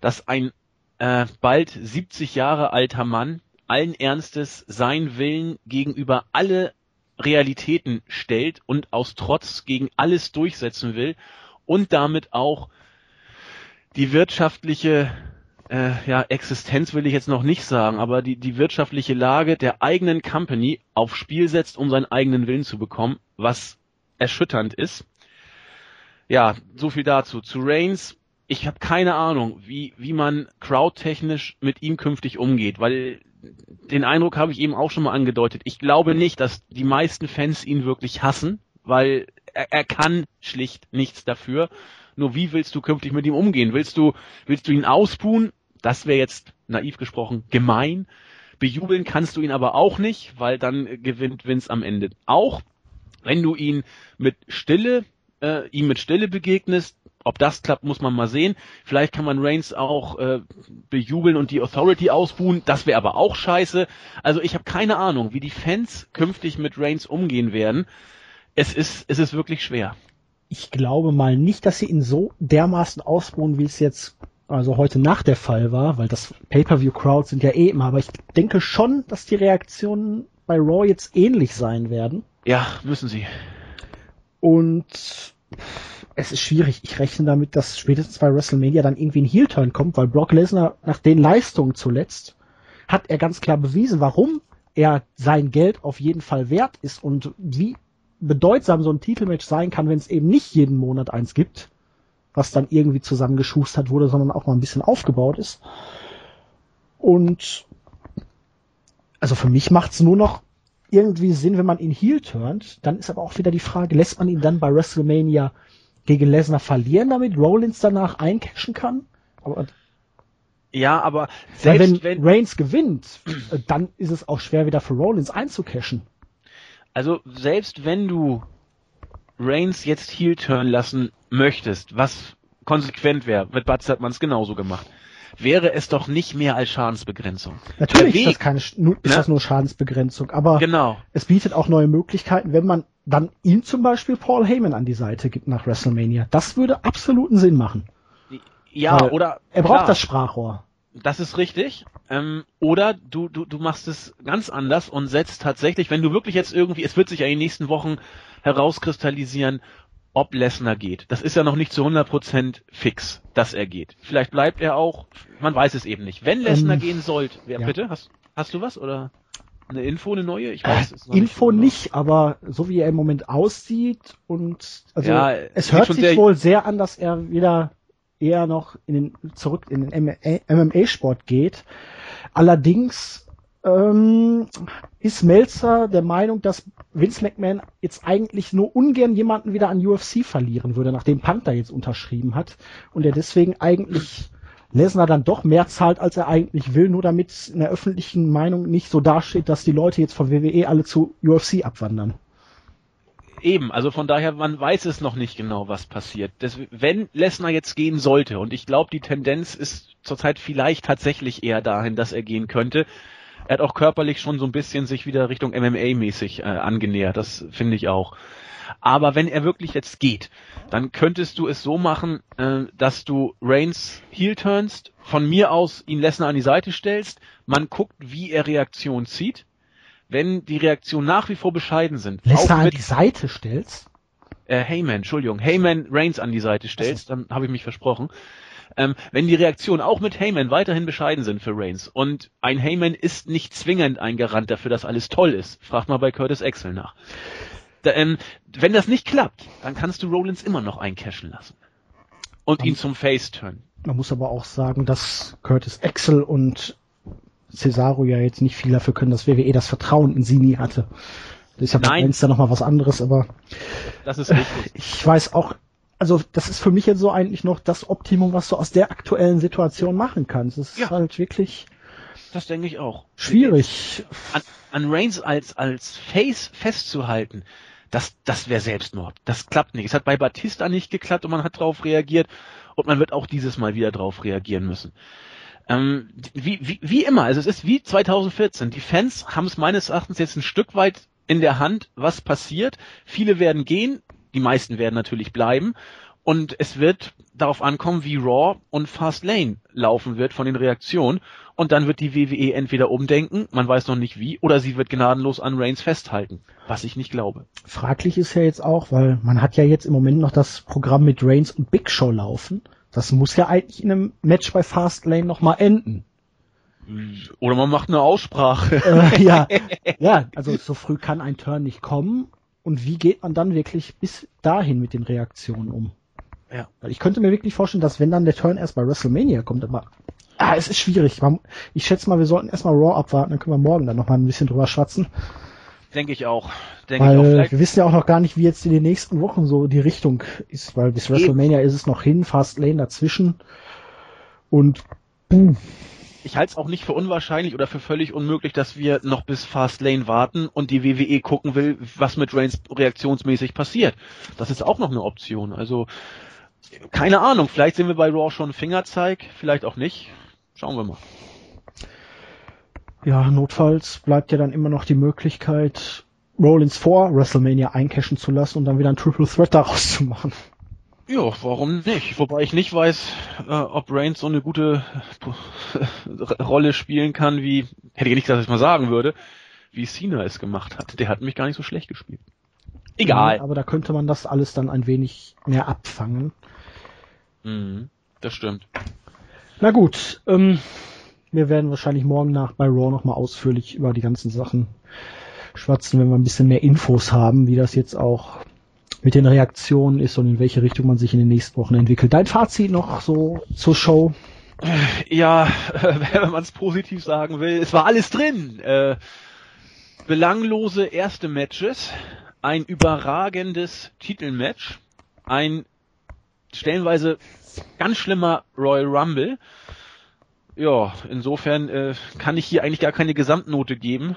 [SPEAKER 2] dass ein äh, bald 70 Jahre alter Mann allen Ernstes seinen Willen gegenüber alle Realitäten stellt und aus Trotz gegen alles durchsetzen will und damit auch die wirtschaftliche äh, ja, Existenz will ich jetzt noch nicht sagen, aber die, die wirtschaftliche Lage der eigenen Company aufs Spiel setzt, um seinen eigenen Willen zu bekommen, was erschütternd ist. Ja, so viel dazu. Zu Reigns, ich habe keine Ahnung, wie, wie man crowdtechnisch mit ihm künftig umgeht, weil den Eindruck habe ich eben auch schon mal angedeutet. Ich glaube nicht, dass die meisten Fans ihn wirklich hassen, weil er, er kann schlicht nichts dafür. Nur wie willst du künftig mit ihm umgehen? Willst du, willst du ihn ausbuhen? Das wäre jetzt naiv gesprochen gemein. Bejubeln kannst du ihn aber auch nicht, weil dann gewinnt Vince am Ende auch. Wenn du ihn mit Stille, äh, ihm mit Stille begegnest, ob das klappt, muss man mal sehen. Vielleicht kann man Reigns auch äh, bejubeln und die Authority ausbuhen. Das wäre aber auch scheiße. Also ich habe keine Ahnung, wie die Fans künftig mit Reigns umgehen werden. Es ist, es ist wirklich schwer.
[SPEAKER 1] Ich glaube mal nicht, dass sie ihn so dermaßen ausbuhen, wie es jetzt also heute Nacht der Fall war, weil das Pay-per-view-Crowds sind ja eh immer. Aber ich denke schon, dass die Reaktionen bei Raw jetzt ähnlich sein werden.
[SPEAKER 2] Ja, müssen sie.
[SPEAKER 1] Und es ist schwierig. Ich rechne damit, dass spätestens bei WrestleMania dann irgendwie ein Heel-Turn kommt, weil Brock Lesnar nach den Leistungen zuletzt hat er ganz klar bewiesen, warum er sein Geld auf jeden Fall wert ist und wie bedeutsam so ein Titelmatch sein kann, wenn es eben nicht jeden Monat eins gibt, was dann irgendwie zusammengeschustert wurde, sondern auch mal ein bisschen aufgebaut ist. Und also für mich macht es nur noch irgendwie Sinn, wenn man ihn heel turnt. Dann ist aber auch wieder die Frage, lässt man ihn dann bei WrestleMania gegen Lesnar verlieren, damit Rollins danach eincashen kann? Aber
[SPEAKER 2] ja, aber
[SPEAKER 1] selbst wenn, wenn Reigns gewinnt, äh, dann ist es auch schwer wieder für Rollins einzucashen.
[SPEAKER 2] Also selbst wenn du Reigns jetzt heel turn lassen möchtest, was konsequent wäre, mit Butts hat man es genauso gemacht wäre es doch nicht mehr als Schadensbegrenzung.
[SPEAKER 1] Natürlich Weg, ist das keine, ist ne? das nur Schadensbegrenzung, aber
[SPEAKER 2] genau.
[SPEAKER 1] es bietet auch neue Möglichkeiten, wenn man dann ihm zum Beispiel Paul Heyman an die Seite gibt nach WrestleMania. Das würde absoluten Sinn machen.
[SPEAKER 2] Ja, Weil oder
[SPEAKER 1] er braucht klar, das Sprachrohr.
[SPEAKER 2] Das ist richtig. Ähm, oder du, du, du machst es ganz anders und setzt tatsächlich, wenn du wirklich jetzt irgendwie, es wird sich ja in den nächsten Wochen herauskristallisieren, ob Lesnar geht. Das ist ja noch nicht zu 100% fix, dass er geht. Vielleicht bleibt er auch, man weiß es eben nicht. Wenn Lesnar ähm, gehen sollte, wer ja. bitte? Hast, hast du was oder eine Info, eine neue?
[SPEAKER 1] Ich weiß es äh, Info nicht, nicht, aber so wie er im Moment aussieht und also ja, es hört sich sehr wohl sehr an, dass er wieder eher noch in den zurück in den MMA-Sport geht. Allerdings ähm, ist Melzer der Meinung, dass Vince McMahon jetzt eigentlich nur ungern jemanden wieder an UFC verlieren würde, nachdem Panther jetzt unterschrieben hat und er deswegen eigentlich Lesnar dann doch mehr zahlt, als er eigentlich will, nur damit in der öffentlichen Meinung nicht so dasteht, dass die Leute jetzt von WWE alle zu UFC abwandern.
[SPEAKER 2] Eben, also von daher, man weiß es noch nicht genau, was passiert. Das, wenn Lesnar jetzt gehen sollte, und ich glaube, die Tendenz ist zurzeit vielleicht tatsächlich eher dahin, dass er gehen könnte, er hat auch körperlich schon so ein bisschen sich wieder Richtung MMA-mäßig äh, angenähert, das finde ich auch. Aber wenn er wirklich jetzt geht, dann könntest du es so machen, äh, dass du Reigns heel turnst, von mir aus ihn Lesnar an die Seite stellst, man guckt, wie er Reaktion zieht. Wenn die Reaktionen nach wie vor bescheiden sind.
[SPEAKER 1] Lesnar an die Seite stellst?
[SPEAKER 2] Äh, Heyman, Entschuldigung, Heyman Reigns an die Seite stellst, dann habe ich mich versprochen. Ähm, wenn die Reaktionen auch mit Heyman weiterhin bescheiden sind für Reigns und ein Heyman ist nicht zwingend ein Garant dafür, dass alles toll ist, fragt mal bei Curtis Axel nach. Da, ähm, wenn das nicht klappt, dann kannst du Rollins immer noch eincashen lassen und man, ihn zum Face turn.
[SPEAKER 1] Man muss aber auch sagen, dass Curtis Axel und Cesaro ja jetzt nicht viel dafür können, dass WWE das Vertrauen in sie nie hatte. Das ist ja bei Reigns da nochmal was anderes, aber
[SPEAKER 2] das ist richtig. [laughs]
[SPEAKER 1] ich weiß auch also das ist für mich jetzt so eigentlich noch das Optimum, was du aus der aktuellen Situation machen kannst. Ist ja. halt wirklich.
[SPEAKER 2] Das denke ich auch.
[SPEAKER 1] Schwierig.
[SPEAKER 2] An, an Reigns als, als Face festzuhalten, das, das wäre Selbstmord. Das klappt nicht. Es hat bei Batista nicht geklappt und man hat darauf reagiert und man wird auch dieses Mal wieder darauf reagieren müssen. Ähm, wie, wie, wie immer, also es ist wie 2014. Die Fans haben es meines Erachtens jetzt ein Stück weit in der Hand, was passiert. Viele werden gehen, die meisten werden natürlich bleiben. Und es wird darauf ankommen, wie Raw und Fast Lane laufen wird von den Reaktionen. Und dann wird die WWE entweder umdenken, man weiß noch nicht wie, oder sie wird gnadenlos an Reigns festhalten, was ich nicht glaube.
[SPEAKER 1] Fraglich ist ja jetzt auch, weil man hat ja jetzt im Moment noch das Programm mit Reigns und Big Show laufen. Das muss ja eigentlich in einem Match bei Fast Lane nochmal enden.
[SPEAKER 2] Oder man macht eine Aussprache.
[SPEAKER 1] Äh, ja, ja, also so früh kann ein Turn nicht kommen. Und wie geht man dann wirklich bis dahin mit den Reaktionen um? Ja. Ich könnte mir wirklich vorstellen, dass wenn dann der Turn erst bei WrestleMania kommt, aber ah, es ist schwierig. Ich schätze mal, wir sollten erstmal Raw abwarten, dann können wir morgen dann nochmal ein bisschen drüber schwatzen.
[SPEAKER 2] Denke ich auch. Denke
[SPEAKER 1] weil ich auch wir wissen ja auch noch gar nicht, wie jetzt in den nächsten Wochen so die Richtung ist, weil bis WrestleMania ist es noch hin, Fast Lane dazwischen. Und boom.
[SPEAKER 2] ich halte es auch nicht für unwahrscheinlich oder für völlig unmöglich, dass wir noch bis Fastlane warten und die WWE gucken will, was mit Reigns reaktionsmäßig passiert. Das ist auch noch eine Option. Also keine Ahnung, vielleicht sehen wir bei Raw schon einen Fingerzeig, vielleicht auch nicht. Schauen wir mal.
[SPEAKER 1] Ja, notfalls bleibt ja dann immer noch die Möglichkeit, Rollins vor WrestleMania eincashen zu lassen und dann wieder ein Triple Threat daraus zu machen.
[SPEAKER 2] Ja, warum nicht? Wobei ich nicht weiß, äh, ob Reigns so eine gute äh, Rolle spielen kann, wie, hätte ich nicht gesagt, dass ich mal sagen würde, wie Cena es gemacht hat. Der hat mich gar nicht so schlecht gespielt.
[SPEAKER 1] Egal. Ja, aber da könnte man das alles dann ein wenig mehr abfangen.
[SPEAKER 2] Mhm, das stimmt.
[SPEAKER 1] Na gut, ähm, wir werden wahrscheinlich morgen nach bei Raw nochmal ausführlich über die ganzen Sachen schwatzen, wenn wir ein bisschen mehr Infos haben, wie das jetzt auch mit den Reaktionen ist und in welche Richtung man sich in den nächsten Wochen entwickelt. Dein Fazit noch so zur Show?
[SPEAKER 2] Ja, [laughs] wenn man es positiv sagen will, es war alles drin. Äh, belanglose erste Matches, ein überragendes Titelmatch, ein stellenweise ganz schlimmer Royal Rumble. Ja, insofern äh, kann ich hier eigentlich gar keine Gesamtnote geben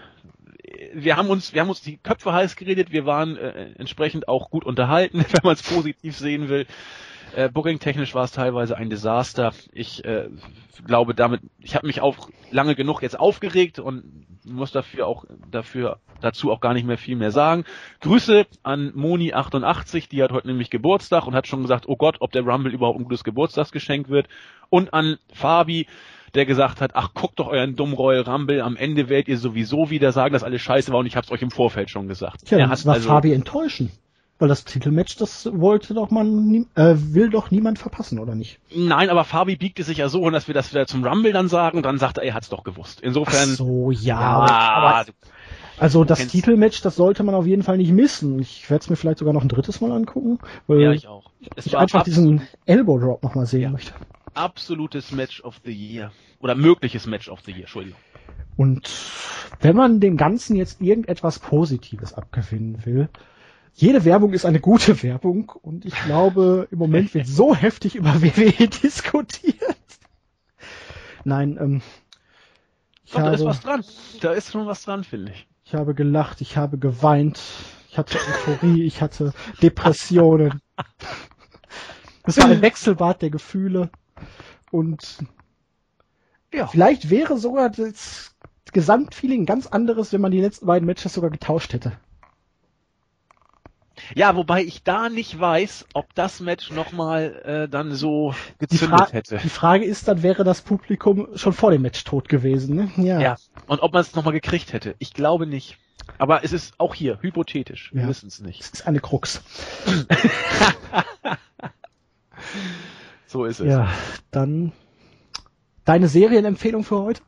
[SPEAKER 2] wir haben uns, wir haben uns die Köpfe heiß geredet, wir waren äh, entsprechend auch gut unterhalten, [laughs] wenn man es positiv sehen will. Äh, Booking-technisch war es teilweise ein Desaster. Ich äh, glaube damit, ich habe mich auch lange genug jetzt aufgeregt und muss dafür auch dafür dazu auch gar nicht mehr viel mehr sagen. Grüße an Moni88, die hat heute nämlich Geburtstag und hat schon gesagt, oh Gott, ob der Rumble überhaupt ein gutes Geburtstagsgeschenk wird. Und an Fabi, der gesagt hat, ach guckt doch euren dummen Royal Rumble, am Ende werdet ihr sowieso wieder sagen, dass alles scheiße war und ich hab's euch im Vorfeld schon gesagt.
[SPEAKER 1] Ja, das war also, Fabi enttäuschen. Weil das Titelmatch, das wollte doch man, äh, will doch niemand verpassen, oder nicht?
[SPEAKER 2] Nein, aber Fabi biegte sich ja so, dass wir das wieder zum Rumble dann sagen und dann sagt er, er hat's doch gewusst. Insofern. Ach
[SPEAKER 1] so, ja. ja aber, also das Titelmatch, das sollte man auf jeden Fall nicht missen. Ich werde es mir vielleicht sogar noch ein drittes Mal angucken, weil
[SPEAKER 2] ja, ich auch.
[SPEAKER 1] Es ich einfach diesen Elbow Drop nochmal sehen ja. möchte
[SPEAKER 2] absolutes Match of the Year. Oder mögliches Match of the Year, Entschuldigung.
[SPEAKER 1] Und wenn man dem Ganzen jetzt irgendetwas Positives abgewinnen will, jede Werbung ist eine gute [laughs] Werbung und ich glaube, im Moment wird so [laughs] heftig über WWE diskutiert. Nein, ähm,
[SPEAKER 2] Doch, habe, da ist was dran. Da ist schon was dran, finde ich.
[SPEAKER 1] Ich habe gelacht, ich habe geweint, ich hatte Euphorie, ich hatte Depressionen. [laughs] Es war ein Wechselbad der Gefühle. Und ja. vielleicht wäre sogar das Gesamtfeeling ganz anderes, wenn man die letzten beiden Matches sogar getauscht hätte.
[SPEAKER 2] Ja, wobei ich da nicht weiß, ob das Match nochmal äh, dann so gezündet
[SPEAKER 1] die
[SPEAKER 2] hätte.
[SPEAKER 1] Die Frage ist dann, wäre das Publikum schon vor dem Match tot gewesen, ne?
[SPEAKER 2] Ja. ja. Und ob man es nochmal gekriegt hätte. Ich glaube nicht. Aber es ist auch hier hypothetisch. Wir ja. wissen es nicht.
[SPEAKER 1] Es ist eine Krux. [laughs]
[SPEAKER 2] So ist es.
[SPEAKER 1] Ja, dann deine Serienempfehlung für heute?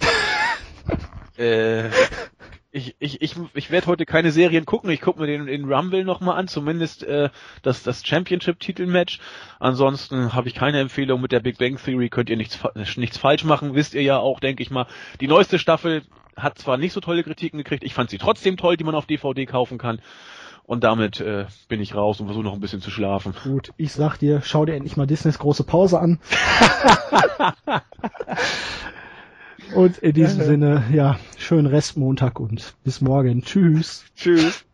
[SPEAKER 1] [laughs]
[SPEAKER 2] äh, ich, ich, ich, ich werde heute keine Serien gucken. Ich gucke mir den, den Rumble nochmal an, zumindest äh, das, das Championship-Titelmatch. Ansonsten habe ich keine Empfehlung mit der Big Bang Theory. Könnt ihr nichts, nichts falsch machen. Wisst ihr ja auch, denke ich mal. Die neueste Staffel hat zwar nicht so tolle Kritiken gekriegt, ich fand sie trotzdem toll, die man auf DVD kaufen kann. Und damit äh, bin ich raus und versuche noch ein bisschen zu schlafen.
[SPEAKER 1] Gut, ich sag dir, schau dir endlich mal Disneys große Pause an. [laughs] und in diesem Sinne, ja, schönen Restmontag und bis morgen. Tschüss.
[SPEAKER 2] Tschüss.